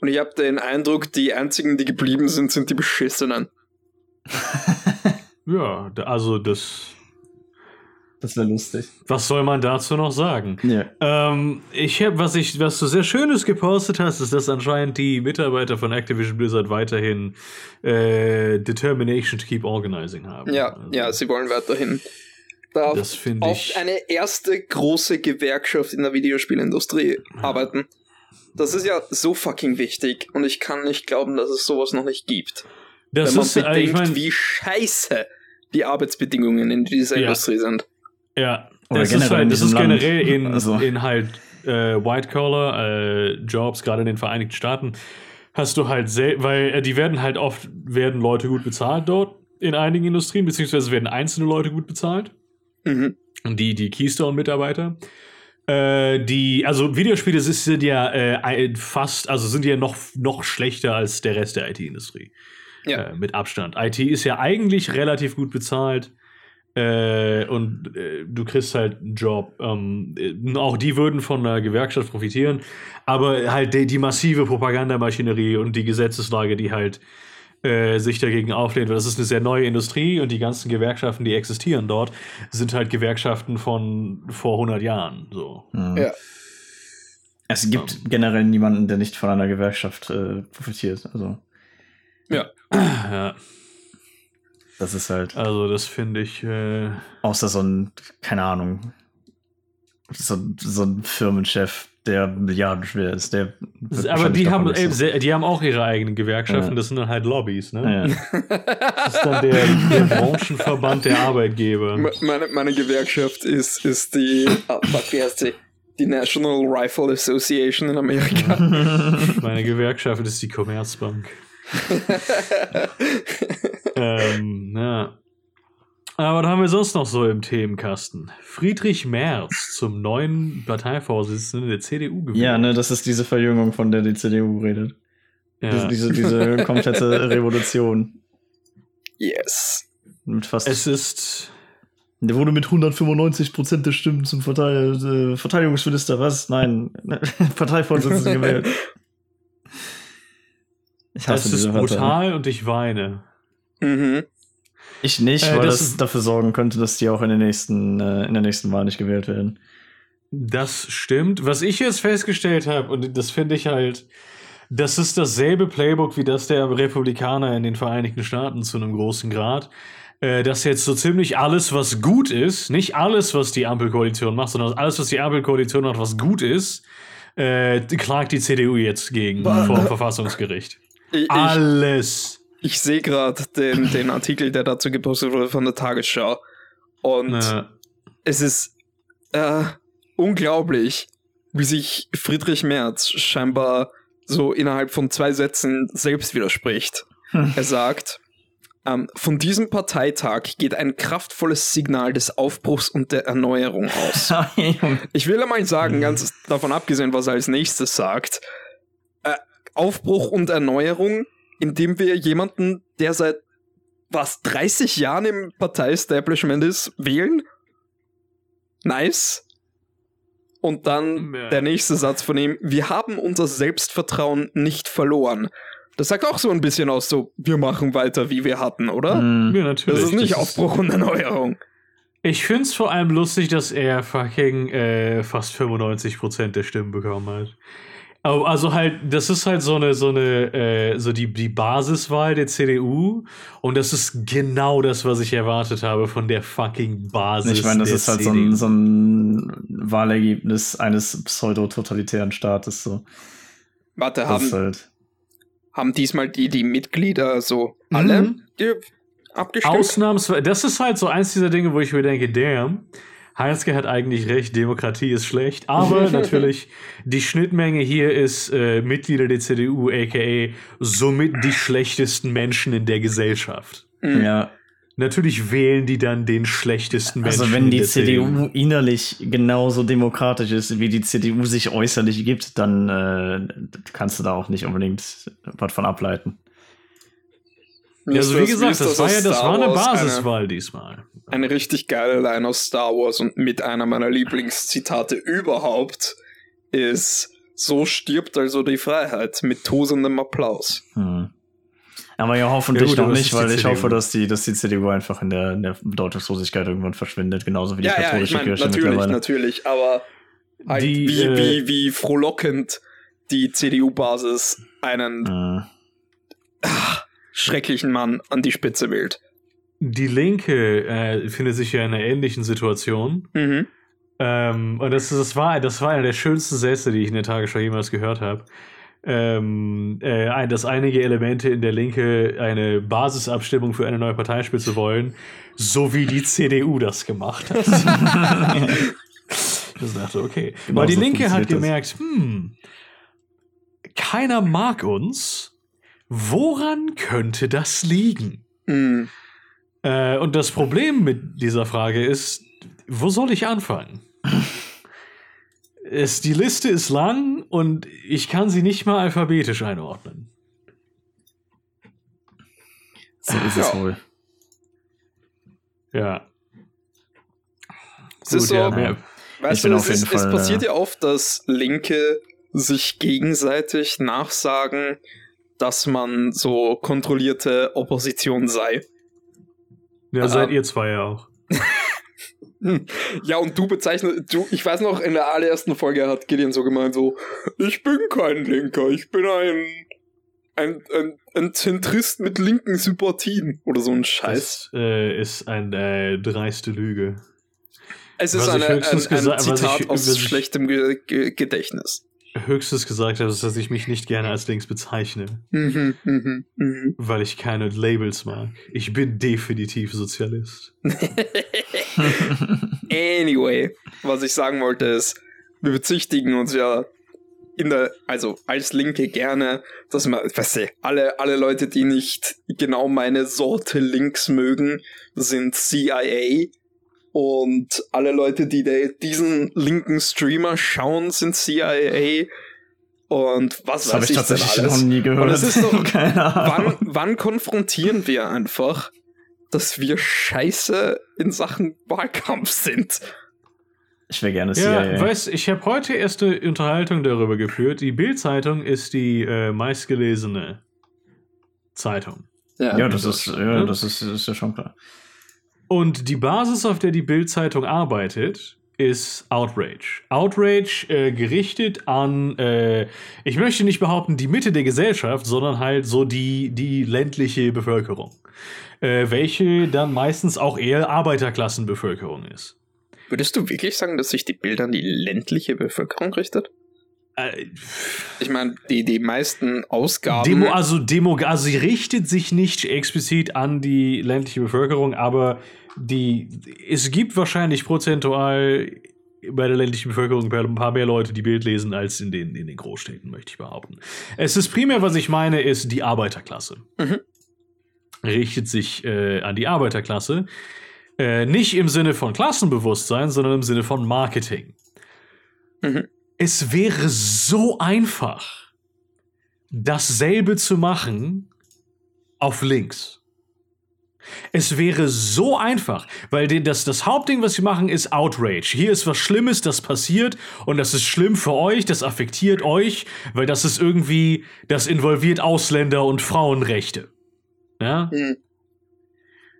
[SPEAKER 2] Und ich habe den Eindruck, die einzigen, die geblieben sind, sind die Beschissenen. [LAUGHS]
[SPEAKER 1] ja, also das
[SPEAKER 3] das wäre lustig.
[SPEAKER 1] Was soll man dazu noch sagen?
[SPEAKER 3] Ja.
[SPEAKER 1] Ähm, ich habe, was ich, was du sehr Schönes gepostet hast, ist, dass anscheinend die Mitarbeiter von Activision Blizzard weiterhin äh, Determination to keep organizing haben.
[SPEAKER 2] Ja, also, ja, sie wollen weiterhin da das auf ich eine erste große Gewerkschaft in der Videospielindustrie ja. arbeiten. Das ist ja so fucking wichtig und ich kann nicht glauben, dass es sowas noch nicht gibt. Das wenn man ist, bedenkt, äh, ich mein, wie scheiße die Arbeitsbedingungen in dieser ja. Industrie sind.
[SPEAKER 1] Ja, Oder das ist, halt, das ist generell in, also. in halt äh, White-Collar-Jobs, äh, gerade in den Vereinigten Staaten, hast du halt sehr, weil äh, die werden halt oft, werden Leute gut bezahlt dort in einigen Industrien, beziehungsweise werden einzelne Leute gut bezahlt. Mhm. Die, die Keystone-Mitarbeiter. Äh, die, also Videospiele sind ja äh, fast, also sind ja noch, noch schlechter als der Rest der IT-Industrie. Ja. Äh, mit Abstand. IT ist ja eigentlich relativ gut bezahlt. Äh, und äh, du kriegst halt einen Job. Ähm, äh, auch die würden von der Gewerkschaft profitieren, aber halt die, die massive Propagandamaschinerie und die Gesetzeslage, die halt äh, sich dagegen auflehnt, weil das ist eine sehr neue Industrie und die ganzen Gewerkschaften, die existieren dort, sind halt Gewerkschaften von vor 100 Jahren. So.
[SPEAKER 3] Mhm. Ja. Es gibt ja. generell niemanden, der nicht von einer Gewerkschaft äh, profitiert. Also.
[SPEAKER 2] Ja.
[SPEAKER 1] ja.
[SPEAKER 3] Das ist halt.
[SPEAKER 1] Also, das finde ich. Äh
[SPEAKER 3] außer so ein, keine Ahnung, so, so ein Firmenchef, der milliardenschwer ist. Der
[SPEAKER 1] aber die haben, ey, sehr, die haben auch ihre eigenen Gewerkschaften, ja. das sind dann halt Lobbys, ne? Ja. [LAUGHS] Das ist dann der, der Branchenverband der Arbeitgeber.
[SPEAKER 2] Meine, meine Gewerkschaft ist, ist die, oh, fuck, wie heißt sie? Die National Rifle Association in Amerika. [LAUGHS]
[SPEAKER 1] Meine Gewerkschaft ist die Commerzbank. [LAUGHS] ähm, ja. Aber was haben wir sonst noch so im Themenkasten? Friedrich Merz zum neuen Parteivorsitzenden der CDU
[SPEAKER 3] gewählt. Ja, ne, das ist diese Verjüngung, von der die CDU redet. Ja. Diese, diese [LAUGHS] komplette Revolution.
[SPEAKER 2] Yes.
[SPEAKER 3] Mit fast
[SPEAKER 1] es ist.
[SPEAKER 3] Der wurde mit 195 Prozent der Stimmen zum Verteil äh, Verteidigungsminister, was? Nein, [LAUGHS] Parteivorsitzenden [LAUGHS] gewählt.
[SPEAKER 1] Ich hasse es ist brutal und ich weine. Mhm.
[SPEAKER 3] Ich nicht, äh, weil das, das, dafür sorgen könnte, dass die auch in, den nächsten, äh, in der nächsten Wahl nicht gewählt werden.
[SPEAKER 1] Das stimmt. Was ich jetzt festgestellt habe, und das finde ich halt, das ist dasselbe Playbook wie das der Republikaner in den Vereinigten Staaten zu einem großen Grad. Äh, dass jetzt so ziemlich alles, was gut ist, nicht alles, was die Ampelkoalition macht, sondern alles, was die Ampelkoalition macht, was gut ist, äh, klagt die CDU jetzt gegen vor dem Verfassungsgericht. Ich, alles.
[SPEAKER 2] Ich, sehe gerade den, den Artikel, der dazu gepostet wurde von der Tagesschau. Und ja. es ist äh, unglaublich, wie sich Friedrich Merz scheinbar so innerhalb von zwei Sätzen selbst widerspricht. Hm. Er sagt, ähm, von diesem Parteitag geht ein kraftvolles Signal des Aufbruchs und der Erneuerung aus. [LAUGHS] ich will einmal sagen, ganz davon abgesehen, was er als nächstes sagt, äh, Aufbruch und Erneuerung, indem wir jemanden, der seit was 30 Jahren im Parteiestablishment ist, wählen. Nice. Und dann ja. der nächste Satz von ihm, wir haben unser Selbstvertrauen nicht verloren. Das sagt auch so ein bisschen aus, so, wir machen weiter, wie wir hatten, oder?
[SPEAKER 1] Mhm. Ja, natürlich.
[SPEAKER 2] Das ist nicht das Aufbruch und Erneuerung.
[SPEAKER 1] Ich find's vor allem lustig, dass er fucking äh, fast 95% der Stimmen bekommen hat. Also halt, das ist halt so eine, so eine, äh, so die, die Basiswahl der CDU und das ist genau das, was ich erwartet habe von der fucking Basis.
[SPEAKER 3] Ich meine, das ist halt so ein, so ein Wahlergebnis eines pseudo-totalitären Staates. So.
[SPEAKER 2] Warte, das haben, halt haben diesmal die, die Mitglieder so alle mhm.
[SPEAKER 1] abgestimmt? Ausnahmsweise, das ist halt so eins dieser Dinge, wo ich mir denke, damn, Heinzke hat eigentlich recht, Demokratie ist schlecht, [LAUGHS] aber natürlich die Schnittmenge hier ist äh, Mitglieder der CDU, aka somit die schlechtesten Menschen in der Gesellschaft.
[SPEAKER 3] Mhm. Ja.
[SPEAKER 1] Natürlich wählen die dann den schlechtesten
[SPEAKER 3] also Menschen. Also wenn die CDU, CDU innerlich genauso demokratisch ist, wie die CDU sich äußerlich gibt, dann äh, kannst du da auch nicht unbedingt was von ableiten.
[SPEAKER 1] Ja, also wie gesagt, das, war ja das war eine Basiswahl eine, diesmal.
[SPEAKER 2] Eine richtig geile Line aus Star Wars und mit einer meiner Lieblingszitate überhaupt ist so stirbt also die Freiheit mit tosendem Applaus.
[SPEAKER 3] Hm. Aber ja, hoffentlich ja, gut, noch nicht, weil ich hoffe, dass die, dass die CDU einfach in der, in der Bedeutungslosigkeit irgendwann verschwindet, genauso wie die ja, katholische ja, ich mein,
[SPEAKER 2] Kirche natürlich, mittlerweile. Natürlich, aber halt die, wie, äh, wie, wie frohlockend die CDU-Basis einen äh. ach, schrecklichen Mann an die Spitze wählt.
[SPEAKER 1] Die Linke äh, findet sich ja in einer ähnlichen Situation.
[SPEAKER 2] Mhm.
[SPEAKER 1] Ähm, und das, das, war, das war einer der schönsten Sätze, die ich in der Tagesschau jemals gehört habe ähm, äh, dass einige Elemente in der Linke eine Basisabstimmung für eine neue Parteispitze wollen, so wie die CDU das gemacht hat. [LAUGHS] das dachte, okay. Genau Weil die so Linke hat gemerkt, hm, keiner mag uns. Woran könnte das liegen?
[SPEAKER 2] Mhm.
[SPEAKER 1] Äh, und das Problem mit dieser Frage ist, wo soll ich anfangen? es, die Liste ist lang und ich kann sie nicht mal alphabetisch einordnen.
[SPEAKER 3] So ist es wohl.
[SPEAKER 1] Ja.
[SPEAKER 2] Es Gut, ist so, ja, weißt du, es, ist, Fall, es passiert ja oft, dass Linke sich gegenseitig nachsagen, dass man so kontrollierte Opposition sei.
[SPEAKER 1] Ja, seid ähm, ihr zwei ja auch. [LAUGHS]
[SPEAKER 2] Ja, und du bezeichnest, du, ich weiß noch, in der allerersten Folge hat Gideon so gemeint, so, ich bin kein Linker, ich bin ein, ein, ein, ein Zentrist mit linken Sympathien oder so ein Scheiß.
[SPEAKER 1] Das äh, ist eine äh, dreiste Lüge.
[SPEAKER 2] Es ist eine, ein, ein Zitat ich, aus schlechtem Ge Ge Gedächtnis
[SPEAKER 1] höchstes gesagt habe, ist, dass ich mich nicht gerne als links bezeichne.
[SPEAKER 2] Mhm, mh, mh.
[SPEAKER 1] Weil ich keine Labels mag. Ich bin definitiv Sozialist. [LAUGHS]
[SPEAKER 2] anyway, was ich sagen wollte ist, wir bezichtigen uns ja in der, also als Linke gerne, dass man, weißt du, alle, alle Leute, die nicht genau meine Sorte links mögen, sind CIA, und alle Leute, die diesen linken Streamer schauen, sind CIA. Und was das weiß ich, ich tatsächlich denn alles. noch nie gehört. Und es ist doch, [LAUGHS] Keine Ahnung. Wann, wann konfrontieren wir einfach, dass wir scheiße in Sachen Wahlkampf sind?
[SPEAKER 3] Ich wäre gerne CIA.
[SPEAKER 1] Ja, weiß, ich habe heute erst eine Unterhaltung darüber geführt. Die Bild-Zeitung ist die äh, meistgelesene Zeitung.
[SPEAKER 3] Ja, ja das, ist, ja, das ist, ist ja schon klar.
[SPEAKER 1] Und die Basis, auf der die Bild-Zeitung arbeitet, ist Outrage. Outrage äh, gerichtet an, äh, ich möchte nicht behaupten, die Mitte der Gesellschaft, sondern halt so die, die ländliche Bevölkerung. Äh, welche dann meistens auch eher Arbeiterklassenbevölkerung ist.
[SPEAKER 2] Würdest du wirklich sagen, dass sich die Bild an die ländliche Bevölkerung richtet?
[SPEAKER 1] Äh,
[SPEAKER 2] ich meine, die, die meisten Ausgaben.
[SPEAKER 1] Demo, also Demo, also sie richtet sich nicht explizit an die ländliche Bevölkerung, aber die, es gibt wahrscheinlich prozentual bei der ländlichen Bevölkerung ein paar mehr Leute, die Bild lesen, als in den, in den Großstädten, möchte ich behaupten. Es ist primär, was ich meine, ist die Arbeiterklasse. Mhm. Richtet sich äh, an die Arbeiterklasse. Äh, nicht im Sinne von Klassenbewusstsein, sondern im Sinne von Marketing. Mhm. Es wäre so einfach, dasselbe zu machen auf links. Es wäre so einfach, weil das, das Hauptding, was sie machen, ist Outrage. Hier ist was Schlimmes, das passiert und das ist schlimm für euch, das affektiert euch, weil das ist irgendwie, das involviert Ausländer und Frauenrechte. Ja? Mhm.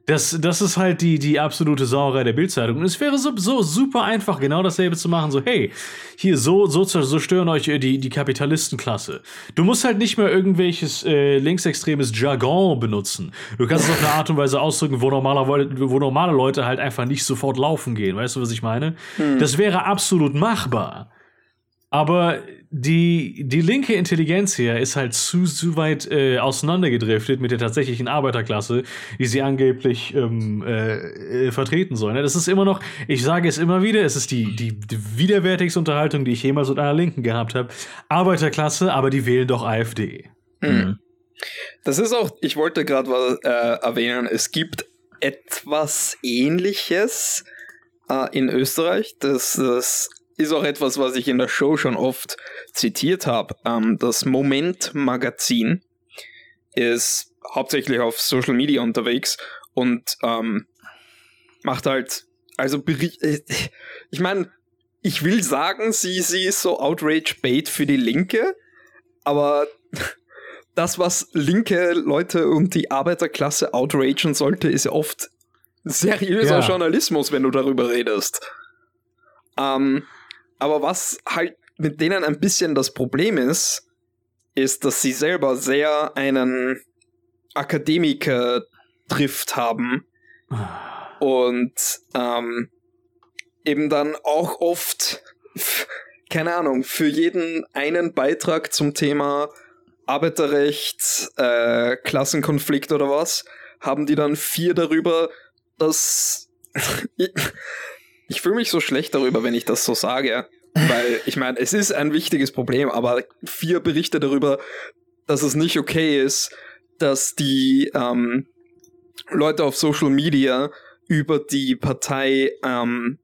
[SPEAKER 1] Das, das ist halt die, die absolute Sauerei der Bildzeitung. Und es wäre so, so super einfach, genau dasselbe zu machen. So, hey, hier, so, so, so stören euch die, die Kapitalistenklasse. Du musst halt nicht mehr irgendwelches äh, linksextremes Jargon benutzen. Du kannst es auf eine Art und Weise ausdrücken, wo, normaler, wo normale Leute halt einfach nicht sofort laufen gehen. Weißt du, was ich meine? Hm. Das wäre absolut machbar. Aber die, die linke Intelligenz hier ist halt zu, zu weit äh, auseinandergedriftet mit der tatsächlichen Arbeiterklasse, die sie angeblich ähm, äh, äh, vertreten soll. Das ist immer noch, ich sage es immer wieder, es ist die, die, die widerwärtigste Unterhaltung, die ich jemals mit einer Linken gehabt habe. Arbeiterklasse, aber die wählen doch AfD. Mhm.
[SPEAKER 2] Das ist auch, ich wollte gerade was äh, erwähnen, es gibt etwas ähnliches äh, in Österreich, das, das ist auch etwas, was ich in der Show schon oft zitiert habe. Ähm, das Moment-Magazin ist hauptsächlich auf Social Media unterwegs und ähm, macht halt, also Bericht, äh, ich meine, ich will sagen, sie, sie ist so Outrage-Bait für die Linke, aber [LAUGHS] das, was linke Leute und die Arbeiterklasse outragen sollte, ist ja oft seriöser ja. Journalismus, wenn du darüber redest. Ähm, aber was halt mit denen ein bisschen das Problem ist, ist, dass sie selber sehr einen Akademiker-Drift haben. Und ähm, eben dann auch oft, keine Ahnung, für jeden einen Beitrag zum Thema Arbeiterrecht, äh, Klassenkonflikt oder was, haben die dann vier darüber, dass [LAUGHS] ich fühle mich so schlecht darüber, wenn ich das so sage. Weil, ich meine, es ist ein wichtiges Problem, aber vier Berichte darüber, dass es nicht okay ist, dass die ähm, Leute auf Social Media über die Partei ähm,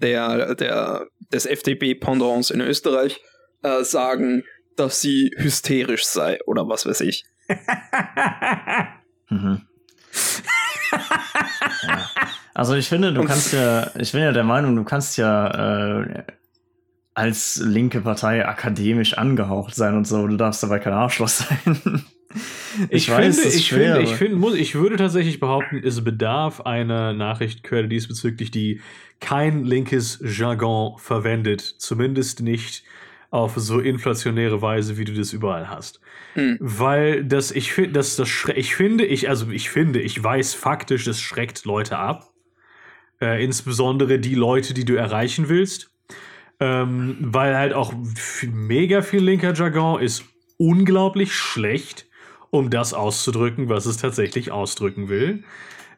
[SPEAKER 2] der, der, des FDP-Pendants in Österreich äh, sagen, dass sie hysterisch sei oder was weiß ich. [LAUGHS]
[SPEAKER 3] mhm. [LAUGHS] ja. Also ich finde, du kannst ja, ich bin ja der Meinung, du kannst ja äh, als linke Partei akademisch angehaucht sein und so. Du darfst dabei kein Arschloch [LAUGHS] sein.
[SPEAKER 1] ich, ich weiß, finde, ich schwer, finde, ich finde, muss, ich würde tatsächlich behaupten, es bedarf einer Nachrichtenquelle diesbezüglich, die kein linkes Jargon verwendet, zumindest nicht auf so inflationäre Weise, wie du das überall hast. Hm. Weil das, ich finde, das, das, ich finde, ich, also ich finde, ich weiß faktisch, das schreckt Leute ab. Äh, insbesondere die Leute, die du erreichen willst. Ähm, weil halt auch mega viel linker Jargon ist unglaublich schlecht, um das auszudrücken, was es tatsächlich ausdrücken will.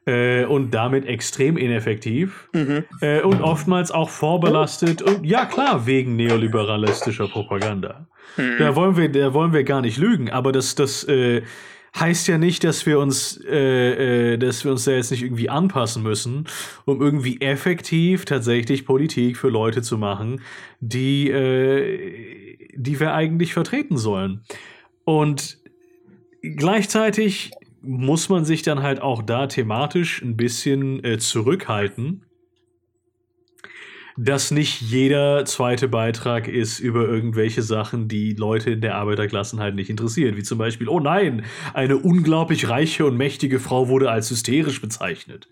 [SPEAKER 1] Äh, und damit extrem ineffektiv mhm. äh, und oftmals auch vorbelastet und ja klar wegen neoliberalistischer Propaganda. Mhm. Da wollen wir, da wollen wir gar nicht lügen, aber das, das äh, heißt ja nicht, dass wir uns, äh, äh, dass wir uns da jetzt nicht irgendwie anpassen müssen, um irgendwie effektiv tatsächlich Politik für Leute zu machen, die, äh, die wir eigentlich vertreten sollen. Und gleichzeitig muss man sich dann halt auch da thematisch ein bisschen äh, zurückhalten. Dass nicht jeder zweite Beitrag ist über irgendwelche Sachen, die Leute in der Arbeiterklassen halt nicht interessieren. Wie zum Beispiel, oh nein, eine unglaublich reiche und mächtige Frau wurde als hysterisch bezeichnet.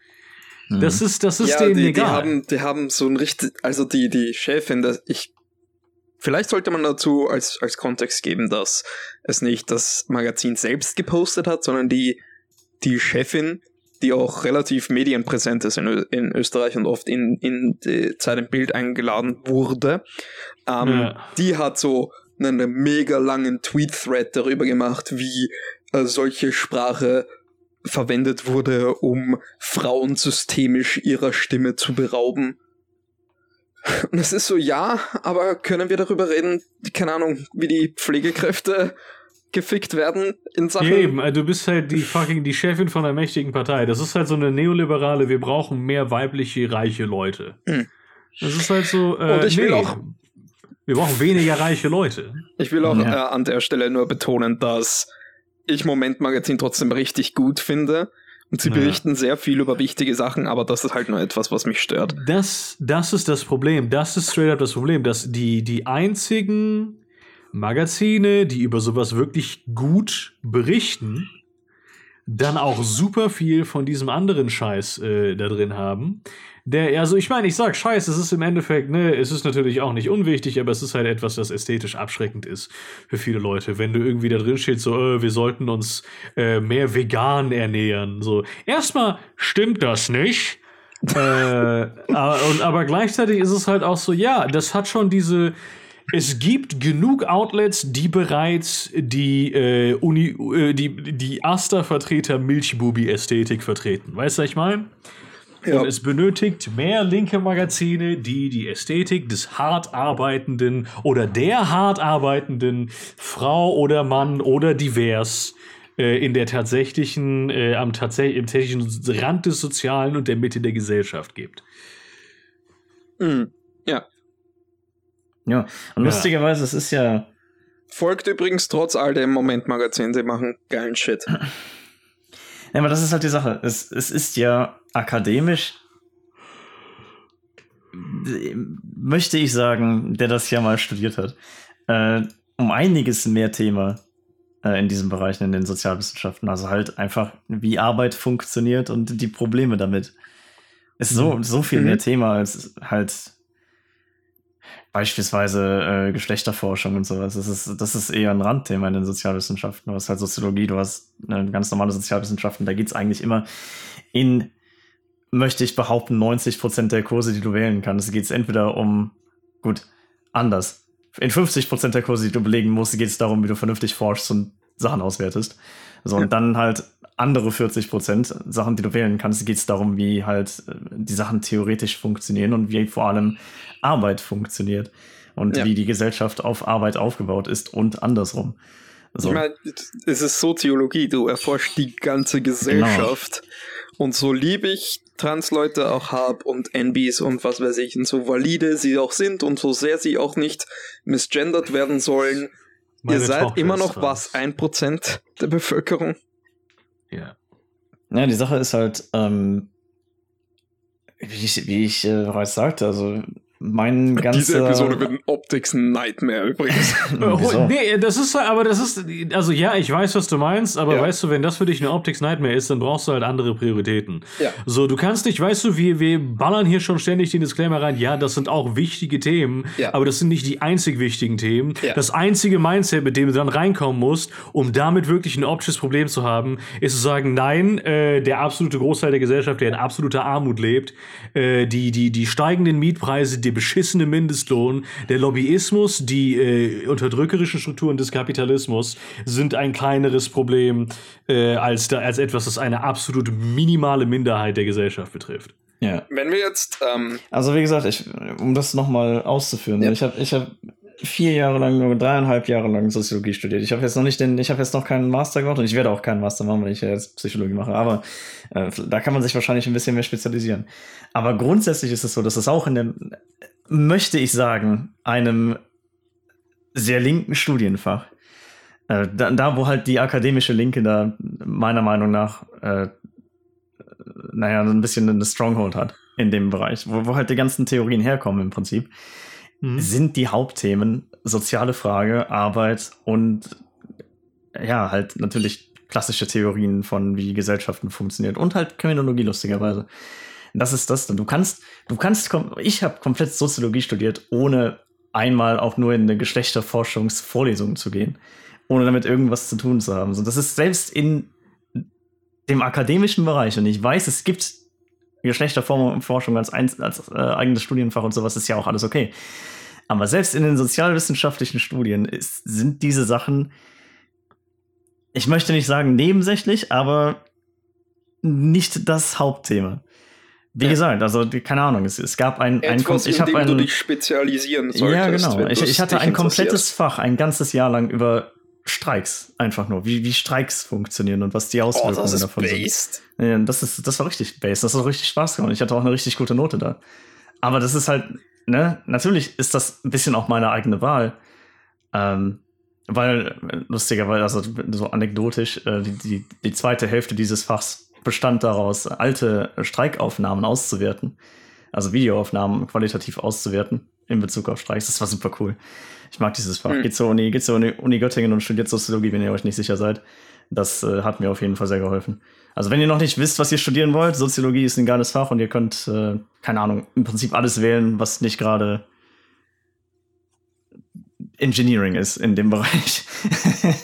[SPEAKER 1] Mhm. Das ist, das ist ja, denen
[SPEAKER 2] die,
[SPEAKER 1] egal.
[SPEAKER 2] Die haben, die haben so ein richtig, also die, die Chefin, das, ich, vielleicht sollte man dazu als, als Kontext geben, dass es nicht das Magazin selbst gepostet hat, sondern die, die Chefin die auch relativ medienpräsent ist in, in Österreich und oft in, in die Zeit im Bild eingeladen wurde. Ähm, ja. Die hat so einen mega langen Tweet-Thread darüber gemacht, wie äh, solche Sprache verwendet wurde, um Frauen systemisch ihrer Stimme zu berauben. Und es ist so, ja, aber können wir darüber reden, keine Ahnung, wie die Pflegekräfte gefickt werden in Sachen. Ja,
[SPEAKER 1] eben, also du bist halt die fucking die Chefin von einer mächtigen Partei. Das ist halt so eine neoliberale, wir brauchen mehr weibliche, reiche Leute. Hm. Das ist halt so. Äh,
[SPEAKER 2] Und ich nee, will auch.
[SPEAKER 1] Wir brauchen weniger reiche Leute.
[SPEAKER 2] Ich will auch ja. äh, an der Stelle nur betonen, dass ich Moment Magazin trotzdem richtig gut finde. Und sie berichten ja. sehr viel über wichtige Sachen, aber das ist halt nur etwas, was mich stört.
[SPEAKER 1] Das, das ist das Problem. Das ist straight up das Problem, dass die, die einzigen Magazine, die über sowas wirklich gut berichten, dann auch super viel von diesem anderen Scheiß äh, da drin haben. Der, also ich meine, ich sag Scheiß, es ist im Endeffekt, ne, es ist natürlich auch nicht unwichtig, aber es ist halt etwas, das ästhetisch abschreckend ist für viele Leute. Wenn du irgendwie da drin steht, so, äh, wir sollten uns äh, mehr vegan ernähren. So, erstmal stimmt das nicht. äh, [LAUGHS] aber, und, aber gleichzeitig ist es halt auch so, ja, das hat schon diese, es gibt genug Outlets, die bereits die äh, Uni, äh, die, die Asta-Vertreter Milchbubi-Ästhetik vertreten. Weißt du, was ich meine? Ja. Und es benötigt mehr linke Magazine, die die Ästhetik des hart arbeitenden oder der hart arbeitenden Frau oder Mann oder divers äh, in der tatsächlichen, äh, am tatsächlich, im tatsächlichen Rand des Sozialen und der Mitte der Gesellschaft gibt.
[SPEAKER 2] Mhm. Ja,
[SPEAKER 3] ja, und ja. lustigerweise, es ist ja.
[SPEAKER 2] Folgt übrigens trotz all dem Moment-Magazin, sie machen geilen Shit. Ja,
[SPEAKER 3] aber das ist halt die Sache. Es, es ist ja akademisch, möchte ich sagen, der das ja mal studiert hat, äh, um einiges mehr Thema äh, in diesen Bereichen, in den Sozialwissenschaften. Also halt einfach, wie Arbeit funktioniert und die Probleme damit. Ist so, so viel mhm. mehr Thema als halt beispielsweise äh, Geschlechterforschung und sowas. Das ist, das ist eher ein Randthema in den Sozialwissenschaften. Du hast halt Soziologie, du hast eine ganz normale Sozialwissenschaften. Da geht's eigentlich immer in, möchte ich behaupten, 90 Prozent der Kurse, die du wählen kannst, geht's entweder um, gut, anders. In 50 Prozent der Kurse, die du belegen musst, geht's darum, wie du vernünftig forschst und Sachen auswertest. So, und dann halt andere 40 Prozent Sachen, die du wählen kannst, geht es darum, wie halt äh, die Sachen theoretisch funktionieren und wie vor allem Arbeit funktioniert und ja. wie die Gesellschaft auf Arbeit aufgebaut ist und andersrum.
[SPEAKER 2] So. Ich meine, es ist Soziologie, du erforscht die ganze Gesellschaft. Genau. Und so lieb ich Transleute auch habe und NBs und was weiß ich, und so valide sie auch sind und so sehr sie auch nicht misgendert werden sollen, Meine ihr seid Tochter immer noch was, ein Prozent der Bevölkerung.
[SPEAKER 3] Ja. Ja, die Sache ist halt, ähm, wie ich, wie ich äh, bereits sagte, also mein ganzer...
[SPEAKER 2] Diese Episode wird ein Optics Nightmare übrigens. [LAUGHS]
[SPEAKER 1] oh, nee, das ist aber das ist also ja, ich weiß, was du meinst, aber ja. weißt du, wenn das für dich eine Optics Nightmare ist, dann brauchst du halt andere Prioritäten. Ja. So, du kannst nicht, weißt du, wir, wir ballern hier schon ständig den Disclaimer rein, ja, das sind auch wichtige Themen, ja. aber das sind nicht die einzig wichtigen Themen. Ja. Das einzige Mindset, mit dem du dann reinkommen musst, um damit wirklich ein optisches Problem zu haben, ist zu sagen, nein, äh, der absolute Großteil der Gesellschaft, der in absoluter Armut lebt, äh, die, die, die steigenden Mietpreise, die der beschissene Mindestlohn, der Lobbyismus, die äh, unterdrückerischen Strukturen des Kapitalismus sind ein kleineres Problem äh, als, da, als etwas, das eine absolut minimale Minderheit der Gesellschaft betrifft.
[SPEAKER 2] Ja. Wenn wir jetzt. Ähm
[SPEAKER 3] also, wie gesagt, ich, um das nochmal auszuführen, ja. ich habe ich hab vier Jahre lang, nur dreieinhalb Jahre lang Soziologie studiert. Ich habe jetzt noch nicht den, ich habe jetzt noch keinen Master gemacht und ich werde auch keinen Master machen, wenn ich jetzt Psychologie mache. Aber äh, da kann man sich wahrscheinlich ein bisschen mehr spezialisieren. Aber grundsätzlich ist es so, dass es auch in dem, möchte ich sagen, einem sehr linken Studienfach, äh, da, da, wo halt die akademische Linke da meiner Meinung nach, äh, naja, so ein bisschen eine Stronghold hat in dem Bereich, wo, wo halt die ganzen Theorien herkommen im Prinzip, mhm. sind die Hauptthemen soziale Frage, Arbeit und ja, halt natürlich klassische Theorien von wie Gesellschaften funktionieren und halt Kriminologie lustigerweise. Das ist das. Du kannst, du kannst, ich habe komplett Soziologie studiert, ohne einmal auch nur in eine Geschlechterforschungsvorlesung zu gehen, ohne damit irgendwas zu tun zu haben. So, das ist selbst in dem akademischen Bereich und ich weiß, es gibt Geschlechterforschung als, ein, als äh, eigenes Studienfach und sowas ist ja auch alles okay. Aber selbst in den sozialwissenschaftlichen Studien ist, sind diese Sachen, ich möchte nicht sagen nebensächlich, aber nicht das Hauptthema. Wie ja. gesagt, also keine Ahnung, es, es gab ein,
[SPEAKER 2] Etwas, ein ich habe ein du dich spezialisieren solltest.
[SPEAKER 3] Ja, genau. Ich, ich hatte ein komplettes Fach ein ganzes Jahr lang über Streiks einfach nur, wie, wie Streiks funktionieren und was die Auswirkungen oh, das davon based. sind. Ja, das ist das war richtig based, das hat richtig Spaß gemacht. Ich hatte auch eine richtig gute Note da. Aber das ist halt, ne, natürlich ist das ein bisschen auch meine eigene Wahl. Ähm, weil, lustigerweise, also so anekdotisch, äh, die, die, die zweite Hälfte dieses Fachs bestand daraus, alte Streikaufnahmen auszuwerten. Also Videoaufnahmen qualitativ auszuwerten in Bezug auf Streiks. Das war super cool. Ich mag dieses Fach. Mhm. Geht zur Uni, geht zur Uni, Uni Göttingen und studiert Soziologie, wenn ihr euch nicht sicher seid. Das äh, hat mir auf jeden Fall sehr geholfen. Also wenn ihr noch nicht wisst, was ihr studieren wollt, Soziologie ist ein geiles Fach und ihr könnt, äh, keine Ahnung, im Prinzip alles wählen, was nicht gerade Engineering ist in dem Bereich.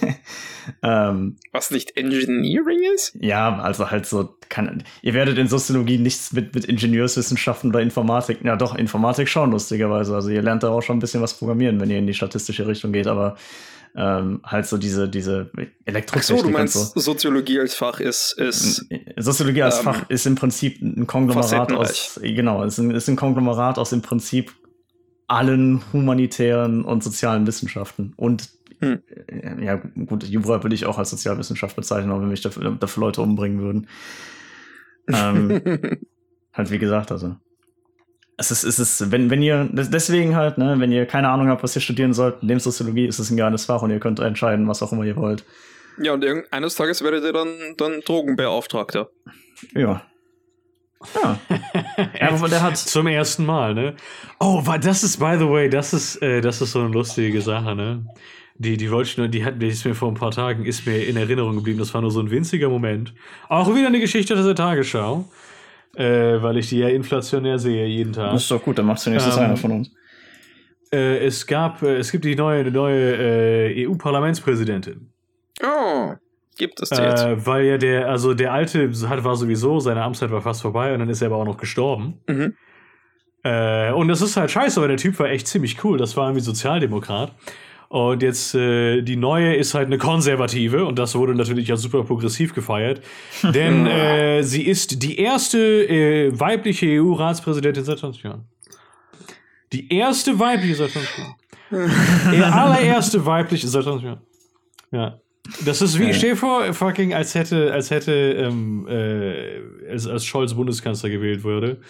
[SPEAKER 3] [LAUGHS]
[SPEAKER 2] ähm, Was nicht Engineering ist?
[SPEAKER 3] Ja, also halt so, kann, ihr werdet in Soziologie nichts mit, mit Ingenieurswissenschaften oder Informatik, ja doch, Informatik schon, lustigerweise. Also ihr lernt da auch schon ein bisschen was programmieren, wenn ihr in die statistische Richtung geht, aber ähm, halt so diese, diese Elektrotechnik.
[SPEAKER 2] Ach so, du meinst, so. Soziologie als Fach ist. ist
[SPEAKER 3] Soziologie als ähm, Fach ist im Prinzip ein Konglomerat aus. Genau, ist ein, ist ein Konglomerat aus im Prinzip allen humanitären und sozialen Wissenschaften. Und hm. Äh, ja, gut, Jura würde ich auch als Sozialwissenschaft bezeichnen, auch wenn mich dafür, dafür Leute umbringen würden. Ähm, [LAUGHS] halt, wie gesagt, also. Es ist, es ist, wenn, wenn ihr, deswegen halt, ne, wenn ihr keine Ahnung habt, was ihr studieren sollt, nehmt Soziologie, ist es ein geiles Fach und ihr könnt entscheiden, was auch immer ihr wollt.
[SPEAKER 2] Ja, und eines Tages werdet ihr dann, dann Drogenbeauftragter.
[SPEAKER 3] Ja. [LAUGHS] Ja.
[SPEAKER 1] aber der hat zum ersten Mal, ne? Oh, das ist by the way, das ist äh, das ist so eine lustige Sache, ne? Die die wollte ich nur, die hat die ist mir vor ein paar Tagen ist mir in Erinnerung geblieben. Das war nur so ein winziger Moment. Auch wieder eine Geschichte aus der Tagesschau, äh, weil ich die ja inflationär sehe jeden Tag.
[SPEAKER 3] Das ist doch gut, dann machst du nächstes ähm, einer von uns.
[SPEAKER 1] Äh, es gab, äh, es gibt die neue neue äh, EU-Parlamentspräsidentin.
[SPEAKER 2] Oh. Gibt es die jetzt?
[SPEAKER 1] Äh, weil ja der, also der alte hat, war sowieso, seine Amtszeit war fast vorbei und dann ist er aber auch noch gestorben. Mhm. Äh, und das ist halt scheiße, weil der Typ war echt ziemlich cool. Das war irgendwie Sozialdemokrat. Und jetzt äh, die neue ist halt eine konservative und das wurde natürlich ja super progressiv gefeiert. [LAUGHS] denn äh, sie ist die erste äh, weibliche EU-Ratspräsidentin seit 20 Jahren. Die erste weibliche seit 20 Jahren. [LAUGHS] Die allererste weibliche seit 20 Jahren. Ja. Das ist wie, äh. stell dir vor, fucking, als hätte, als hätte, ähm, äh, als, als Scholz Bundeskanzler gewählt wurde,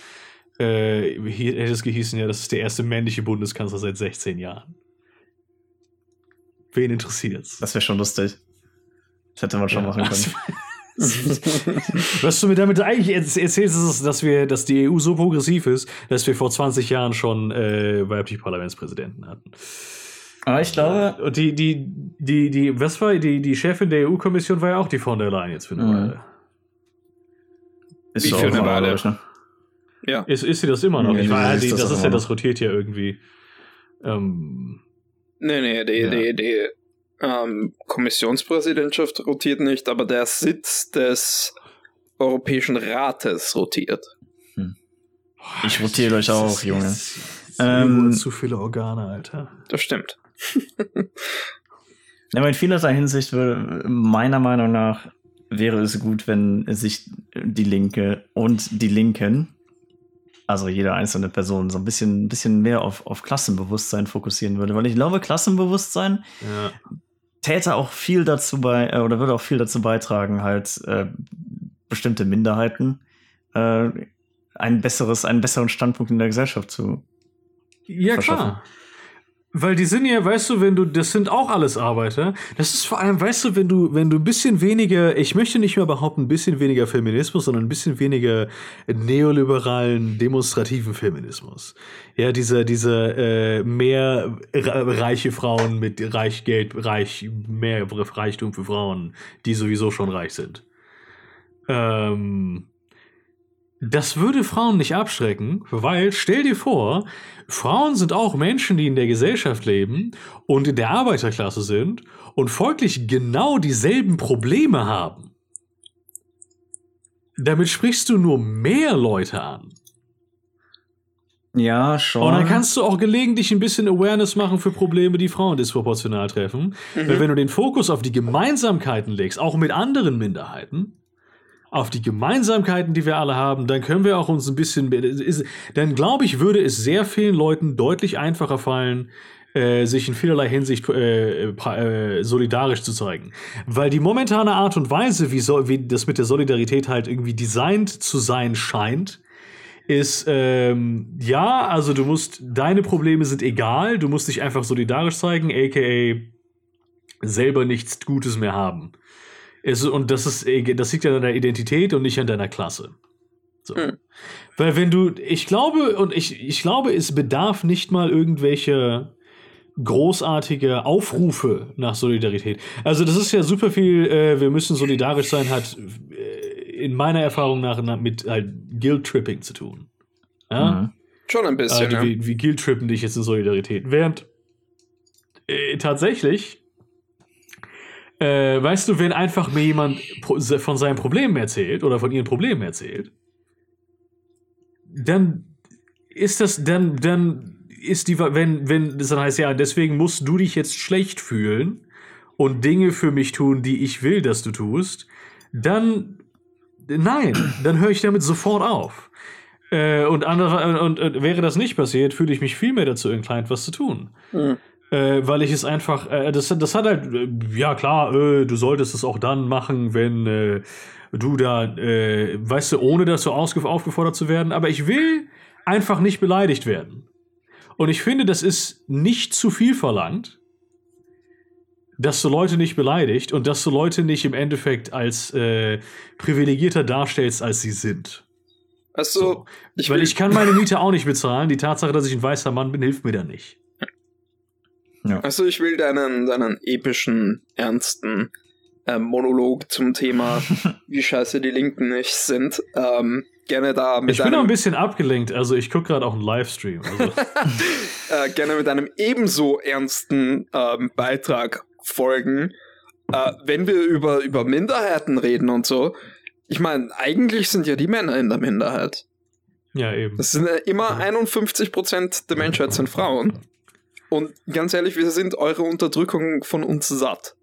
[SPEAKER 1] äh, hätte es gehießen, ja, das ist der erste männliche Bundeskanzler seit 16 Jahren. Wen interessiert's?
[SPEAKER 3] Das wäre schon lustig. Das hätte man schon ja, machen können. [LAUGHS]
[SPEAKER 1] Was du mir damit eigentlich erzählst, ist, dass wir, dass die EU so progressiv ist, dass wir vor 20 Jahren schon äh, weibliche Parlamentspräsidenten hatten.
[SPEAKER 3] Aber ich glaube.
[SPEAKER 1] Und die, die, die, die, was war, die, die Chefin der EU-Kommission war ja auch die von der Leyen jetzt für eine mhm. Weile.
[SPEAKER 2] Ist Wie für eine Weile?
[SPEAKER 1] Ja. Ist, ist sie das immer noch? Ja, ich meine, das, das ist ja, das rotiert ja irgendwie. Ähm,
[SPEAKER 2] nee, nee, die, ja. die, die ähm, Kommissionspräsidentschaft rotiert nicht, aber der Sitz des Europäischen Rates rotiert.
[SPEAKER 3] Hm. Ich rotiere euch auch, Junge.
[SPEAKER 1] Ähm, zu viele Organe, Alter.
[SPEAKER 2] Das stimmt. [LAUGHS]
[SPEAKER 3] ja, in vielerlei Hinsicht würde, meiner Meinung nach, wäre es gut, wenn sich die Linke und die Linken, also jede einzelne Person, so ein bisschen, ein bisschen mehr auf, auf Klassenbewusstsein fokussieren würde. Weil ich glaube, Klassenbewusstsein ja. täte auch viel dazu bei, äh, oder würde auch viel dazu beitragen, halt äh, bestimmte Minderheiten äh, ein besseres, einen besseren Standpunkt in der Gesellschaft zu
[SPEAKER 1] ja, klar. Weil die sind ja, weißt du, wenn du, das sind auch alles Arbeiter. Das ist vor allem, weißt du, wenn du, wenn du ein bisschen weniger, ich möchte nicht mehr behaupten, ein bisschen weniger Feminismus, sondern ein bisschen weniger neoliberalen, demonstrativen Feminismus. Ja, dieser, dieser äh, mehr reiche Frauen mit reich Geld, reich, mehr Reichtum für Frauen, die sowieso schon reich sind. Ähm, das würde Frauen nicht abschrecken, weil stell dir vor, Frauen sind auch Menschen, die in der Gesellschaft leben und in der Arbeiterklasse sind und folglich genau dieselben Probleme haben. Damit sprichst du nur mehr Leute an.
[SPEAKER 3] Ja, schon.
[SPEAKER 1] Und dann kannst du auch gelegentlich ein bisschen Awareness machen für Probleme, die Frauen disproportional treffen. Mhm. Weil wenn du den Fokus auf die Gemeinsamkeiten legst, auch mit anderen Minderheiten, auf die Gemeinsamkeiten, die wir alle haben, dann können wir auch uns ein bisschen, dann glaube ich, würde es sehr vielen Leuten deutlich einfacher fallen, äh, sich in vielerlei Hinsicht äh, äh, solidarisch zu zeigen. Weil die momentane Art und Weise, wie, so, wie das mit der Solidarität halt irgendwie designt zu sein scheint, ist, ähm, ja, also du musst, deine Probleme sind egal, du musst dich einfach solidarisch zeigen, aka selber nichts Gutes mehr haben. Es, und das ist, das liegt an deiner Identität und nicht an deiner Klasse. So. Mhm. Weil wenn du, ich glaube, und ich, ich glaube, es bedarf nicht mal irgendwelche großartige Aufrufe nach Solidarität. Also das ist ja super viel, äh, wir müssen solidarisch sein, hat äh, in meiner Erfahrung nach, nach mit halt Guilt-Tripping zu tun. Ja? Mhm.
[SPEAKER 2] Schon ein bisschen.
[SPEAKER 1] Also, ja. Wie, wie Guilt-Trippen dich jetzt in Solidarität. Während äh, tatsächlich äh, weißt du, wenn einfach mir jemand von seinen Problemen erzählt oder von ihren Problemen erzählt, dann ist das, dann, dann ist die, wenn, wenn das dann heißt, ja, deswegen musst du dich jetzt schlecht fühlen und Dinge für mich tun, die ich will, dass du tust, dann, nein, dann höre ich damit sofort auf. Äh, und, andere, und, und, wäre das nicht passiert, fühle ich mich viel mehr dazu inclined, was zu tun. Mhm. Äh, weil ich es einfach, äh, das, das hat halt, äh, ja klar, äh, du solltest es auch dann machen, wenn äh, du da, äh, weißt du, ohne dazu aufgefordert zu werden, aber ich will einfach nicht beleidigt werden. Und ich finde, das ist nicht zu viel verlangt, dass du Leute nicht beleidigt und dass du Leute nicht im Endeffekt als privilegierter darstellst, als sie sind.
[SPEAKER 2] Also, so.
[SPEAKER 1] ich Weil ich kann meine Miete auch nicht bezahlen. Die Tatsache, dass ich ein weißer Mann bin, hilft mir da nicht.
[SPEAKER 2] Ja. Also ich will deinen, deinen epischen, ernsten äh, Monolog zum Thema, [LAUGHS] wie scheiße die Linken nicht sind, ähm, gerne da
[SPEAKER 1] mit Ich bin auch ein bisschen abgelenkt, also ich gucke gerade auch einen Livestream. Also. [LAUGHS]
[SPEAKER 2] äh, gerne mit einem ebenso ernsten ähm, Beitrag folgen. Äh, wenn wir über, über Minderheiten reden und so, ich meine, eigentlich sind ja die Männer in der Minderheit.
[SPEAKER 1] Ja, eben.
[SPEAKER 2] Das sind ja immer 51% der Menschheit sind Frauen. Und ganz ehrlich, wir sind eure Unterdrückung von uns satt.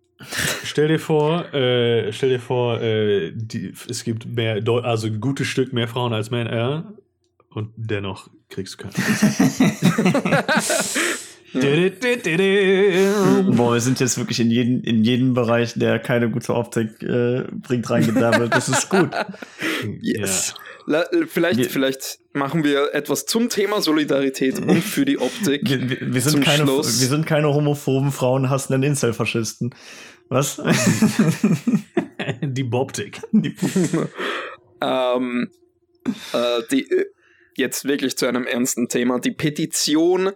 [SPEAKER 1] Stell dir vor, äh, stell dir vor, äh, die, es gibt mehr, also ein gutes Stück mehr Frauen als Männer und dennoch kriegst du keine. [LAUGHS] [LAUGHS]
[SPEAKER 3] Boah, wir sind jetzt wirklich in jeden, in jeden Bereich, der keine gute Optik äh, bringt, reingedabbelt. Das ist gut.
[SPEAKER 2] Yes. Ja. Vielleicht, vielleicht machen wir etwas zum Thema Solidarität und für die Optik.
[SPEAKER 3] Wir, wir, wir sind, keine, wir sind keine homophoben, frauenhassenden Incel-Faschisten. Was?
[SPEAKER 1] die Boptik.
[SPEAKER 2] ähm, äh, die, jetzt wirklich zu einem ernsten Thema. Die Petition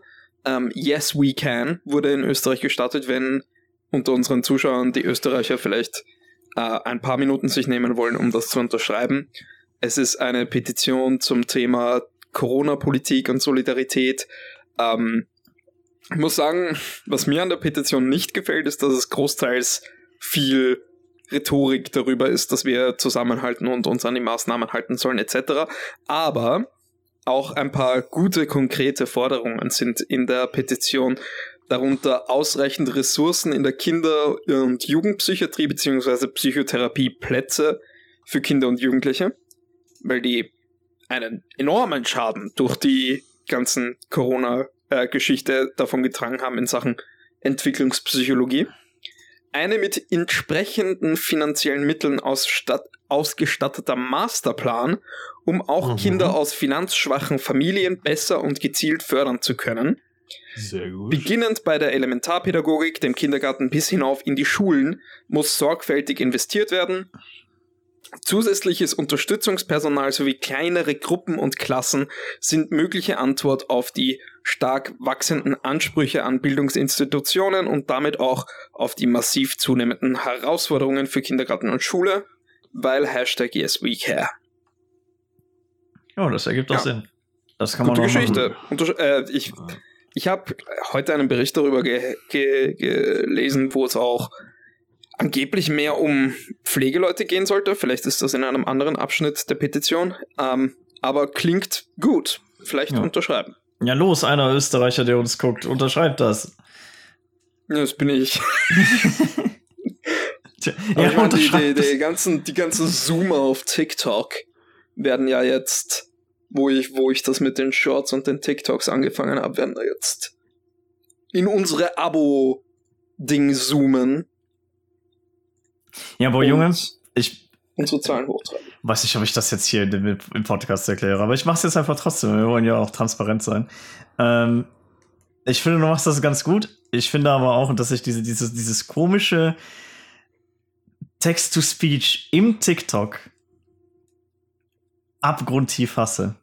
[SPEAKER 2] ähm, Yes We Can wurde in Österreich gestartet, wenn unter unseren Zuschauern die Österreicher vielleicht äh, ein paar Minuten sich nehmen wollen, um das zu unterschreiben. Es ist eine Petition zum Thema Corona-Politik und Solidarität. Ähm, ich muss sagen, was mir an der Petition nicht gefällt, ist, dass es großteils viel Rhetorik darüber ist, dass wir zusammenhalten und uns an die Maßnahmen halten sollen, etc. Aber auch ein paar gute, konkrete Forderungen sind in der Petition, darunter ausreichend Ressourcen in der Kinder- und Jugendpsychiatrie bzw. Psychotherapieplätze für Kinder und Jugendliche weil die einen enormen Schaden durch die ganzen Corona-Geschichte davon getragen haben in Sachen Entwicklungspsychologie. Eine mit entsprechenden finanziellen Mitteln ausgestatteter Masterplan, um auch mhm. Kinder aus finanzschwachen Familien besser und gezielt fördern zu können.
[SPEAKER 1] Sehr gut.
[SPEAKER 2] Beginnend bei der Elementarpädagogik, dem Kindergarten bis hinauf in die Schulen muss sorgfältig investiert werden. Zusätzliches Unterstützungspersonal sowie kleinere Gruppen und Klassen sind mögliche Antwort auf die stark wachsenden Ansprüche an Bildungsinstitutionen und damit auch auf die massiv zunehmenden Herausforderungen für Kindergarten und Schule, weil Hashtag Yes We Care.
[SPEAKER 3] Ja, das ergibt doch
[SPEAKER 2] Ja.
[SPEAKER 3] Sinn. Das kann
[SPEAKER 2] Gute
[SPEAKER 3] man auch
[SPEAKER 2] Geschichte. Unter äh, ich ich habe heute einen Bericht darüber ge ge gelesen, wo es auch angeblich mehr um Pflegeleute gehen sollte. Vielleicht ist das in einem anderen Abschnitt der Petition. Ähm, aber klingt gut. Vielleicht
[SPEAKER 3] Ja.
[SPEAKER 2] unterschreiben.
[SPEAKER 3] Ja, los, einer Österreicher, der uns guckt, unterschreibt das.
[SPEAKER 2] Ja, das bin ich. [LAUGHS]
[SPEAKER 3] Ja,
[SPEAKER 2] meine, die, die, die, ganzen, die ganzen Zoomer auf TikTok werden ja jetzt, wo ich, wo ich das mit den Shorts und den TikToks angefangen habe, werden da jetzt in unsere Abo-Ding zoomen.
[SPEAKER 3] Ja, aber
[SPEAKER 2] Und
[SPEAKER 3] Junge, ich
[SPEAKER 2] Unsere Zahlen hochtreiben.
[SPEAKER 3] weiß nicht, ob ich das jetzt hier im, im Podcast erkläre, aber ich mache es jetzt einfach trotzdem. Wir wollen ja auch transparent sein. Ähm, ich finde, du machst das ganz gut. Ich finde aber auch, dass ich diese, dieses, dieses komische Text-to-Speech im TikTok abgrundtief hasse.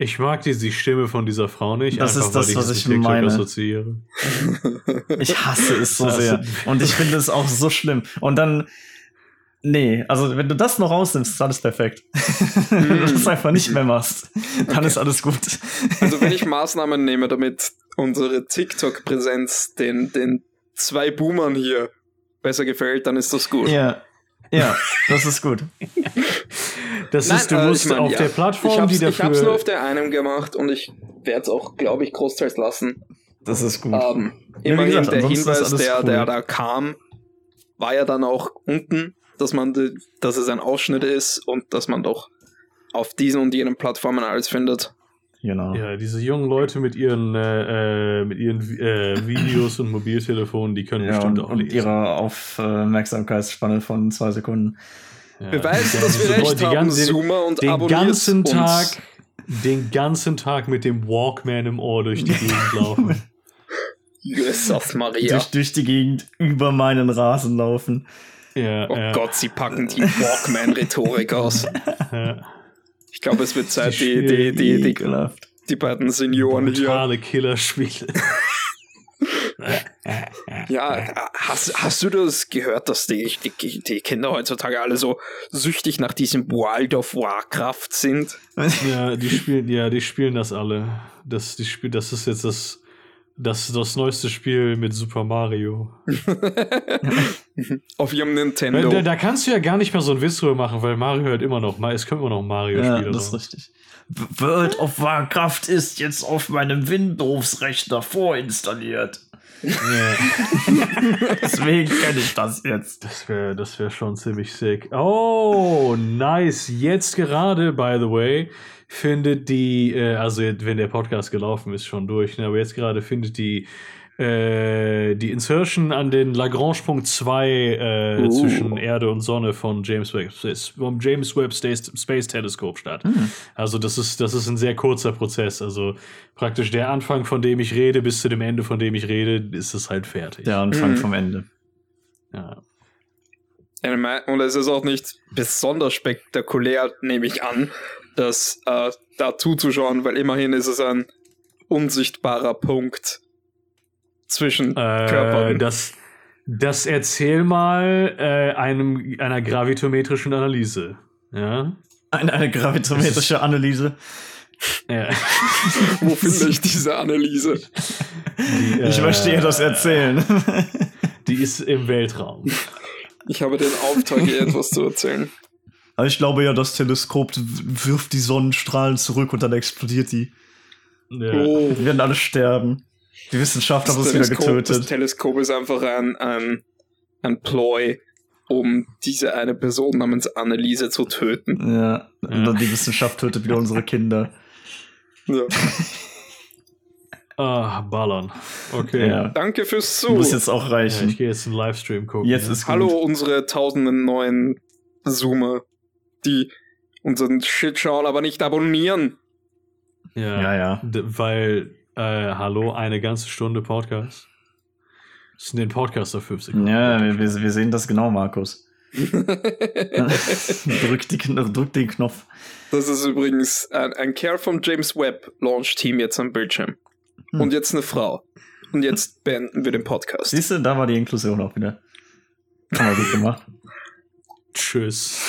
[SPEAKER 1] Ich mag die, die Stimme von dieser Frau nicht,
[SPEAKER 3] Das
[SPEAKER 1] einfach
[SPEAKER 3] ist das,
[SPEAKER 1] weil ich
[SPEAKER 3] was ich
[SPEAKER 1] mit TikTok
[SPEAKER 3] meine.
[SPEAKER 1] assoziiere.
[SPEAKER 3] Ich hasse es so [LAUGHS] sehr. Und ich finde es auch so schlimm. Und dann, nee, also wenn du das noch rausnimmst, ist alles perfekt. [LAUGHS] wenn du das einfach nicht mehr machst, dann
[SPEAKER 2] Okay.
[SPEAKER 3] ist alles gut.
[SPEAKER 2] Also wenn ich Maßnahmen nehme, damit unsere TikTok-Präsenz den, den zwei Boomern hier besser gefällt, dann ist das gut.
[SPEAKER 3] ja, ja, das ist gut.
[SPEAKER 1] Das
[SPEAKER 2] Nein,
[SPEAKER 1] ist, du
[SPEAKER 2] äh,
[SPEAKER 1] musst
[SPEAKER 2] ich mein,
[SPEAKER 1] auf
[SPEAKER 2] ja.
[SPEAKER 1] der Plattform, die
[SPEAKER 2] ich hab's nur
[SPEAKER 1] dafür.
[SPEAKER 2] auf der einen gemacht und ich werde es auch, glaube ich, großteils lassen.
[SPEAKER 3] Das ist gut.
[SPEAKER 2] Ähm, immerhin
[SPEAKER 3] gesagt,
[SPEAKER 2] der Hinweis, der,
[SPEAKER 3] cool.
[SPEAKER 2] der da kam, war ja dann auch unten, dass man, dass es ein Ausschnitt ist und dass man doch auf diesen und jenen Plattformen alles findet.
[SPEAKER 3] Genau.
[SPEAKER 1] Ja, diese jungen Leute mit ihren, äh, äh, mit ihren äh, Videos und Mobiltelefonen, die können
[SPEAKER 3] Ja,
[SPEAKER 1] bestimmt
[SPEAKER 3] und,
[SPEAKER 1] auch
[SPEAKER 3] und
[SPEAKER 1] lesen.
[SPEAKER 3] ihre Aufmerksamkeitsspanne von zwei Sekunden.
[SPEAKER 1] Ja.
[SPEAKER 2] Beweist, dass wir recht
[SPEAKER 1] Leute,
[SPEAKER 2] haben,
[SPEAKER 1] ganze-
[SPEAKER 2] Zoomer und
[SPEAKER 1] den ganzen
[SPEAKER 2] uns.
[SPEAKER 1] Tag, den ganzen Tag mit dem Walkman im Ohr durch die Gegend [LAUGHS] laufen.
[SPEAKER 2] Jesus Maria.
[SPEAKER 3] Durch, durch die Gegend über meinen Rasen laufen.
[SPEAKER 1] Ja,
[SPEAKER 2] Oh
[SPEAKER 1] ja,
[SPEAKER 2] Gott, sie packen die Walkman-Rhetorik aus. [LAUGHS]
[SPEAKER 1] ja.
[SPEAKER 2] Ich glaube, es wird [LAUGHS] Zeit, die,
[SPEAKER 1] Die
[SPEAKER 2] die, die, die, beiden Senioren hier.
[SPEAKER 1] Brutale Killerspiele. [LAUGHS]
[SPEAKER 2] Ja, hast, hast du das gehört, dass die, die, die Kinder heutzutage alle so süchtig nach diesem World of Warcraft sind?
[SPEAKER 1] Ja, die spielen, ja, die spielen das alle. Das, die Spiel, das ist jetzt das, das, das neueste Spiel mit Super Mario. [LAUGHS]
[SPEAKER 2] Auf ihrem Nintendo.
[SPEAKER 1] da, da kannst du ja gar nicht mehr so einen Witz drüber machen, weil Mario hört immer noch, es kommen immer noch
[SPEAKER 3] Ja,
[SPEAKER 1] Mario-Spiele.
[SPEAKER 3] das ist richtig. World of Warcraft ist jetzt auf meinem Windows-Rechner vorinstalliert.
[SPEAKER 1] ja, [LAUGHS]
[SPEAKER 3] Deswegen kenne ich das jetzt.
[SPEAKER 1] das wäre das wär schon ziemlich sick. Oh, nice. Jetzt gerade, by the way, findet die, äh, also wenn der Podcast gelaufen ist, schon durch, ne, aber jetzt gerade findet die äh, die Insertion an den Lagrange-Punkt 2 äh,
[SPEAKER 2] Uh.
[SPEAKER 1] zwischen Erde und Sonne von James Webb, vom James Webb Space, Space Telescope statt. Also das ist, das ist ein sehr kurzer Prozess. Also praktisch der Anfang, von dem ich rede, bis zu dem Ende, von dem ich rede, ist es halt fertig.
[SPEAKER 3] Der Anfang
[SPEAKER 2] Mhm.
[SPEAKER 3] vom Ende.
[SPEAKER 1] Ja.
[SPEAKER 2] Und es ist auch nicht besonders spektakulär, nehme ich an, das äh, da zuzuschauen, weil immerhin ist es ein unsichtbarer Punkt zwischen
[SPEAKER 1] Äh,
[SPEAKER 2] Körpern.
[SPEAKER 1] das, das erzähl mal äh, einem, einer gravitometrischen Analyse. Ja.
[SPEAKER 3] Eine, eine gravitometrische Analyse.
[SPEAKER 1] ja. [LAUGHS]
[SPEAKER 2] Wo finde ich diese Analyse?
[SPEAKER 1] Die,
[SPEAKER 3] Ich
[SPEAKER 1] äh,
[SPEAKER 3] möchte ihr das erzählen.
[SPEAKER 1] Die ist im Weltraum.
[SPEAKER 2] Ich habe den Auftrag, ihr etwas zu erzählen.
[SPEAKER 3] Aber ich glaube ja, das Teleskop wirft die Sonnenstrahlen zurück und dann explodiert die.
[SPEAKER 1] Ja.
[SPEAKER 2] Oh,
[SPEAKER 3] Wir werden alle sterben. Die Wissenschaftler haben uns wieder
[SPEAKER 2] Teleskop, das
[SPEAKER 3] getötet.
[SPEAKER 2] Teleskop ist einfach ein, ein, ein Ploy, um diese eine Person namens Anneliese zu töten.
[SPEAKER 3] Ja, und
[SPEAKER 1] Ja.
[SPEAKER 3] dann die Wissenschaft tötet wieder unsere Kinder. [LAUGHS]
[SPEAKER 2] Ja.
[SPEAKER 1] Ah, ballern. Okay.
[SPEAKER 3] Ja.
[SPEAKER 2] Danke fürs
[SPEAKER 3] Muss
[SPEAKER 2] Zu.
[SPEAKER 3] jetzt auch
[SPEAKER 1] Ja,
[SPEAKER 3] reichen.
[SPEAKER 1] ich gehe jetzt einen Livestream gucken.
[SPEAKER 3] Jetzt
[SPEAKER 1] ne?
[SPEAKER 3] ist gut.
[SPEAKER 2] Hallo, unsere tausenden neuen Zoomer, die unseren Shit schauen, aber nicht abonnieren.
[SPEAKER 1] Ja,
[SPEAKER 3] Ja, ja.
[SPEAKER 1] Weil Äh, hallo, eine ganze Stunde Podcast. Das sind den Podcast auf 5 Sekunden.
[SPEAKER 3] Ja, wir, wir sehen das genau, Markus. [LAUGHS] drück, die, drück den Knopf.
[SPEAKER 2] Das ist übrigens ein, ein Kerl vom James Webb Launch Team jetzt am Bildschirm. Hm. Und jetzt eine Frau. Und jetzt beenden wir den Podcast.
[SPEAKER 3] Siehst du, da war die Inklusion auch wieder. Haben wir gut gemacht. [LAUGHS]
[SPEAKER 1] Tschüss.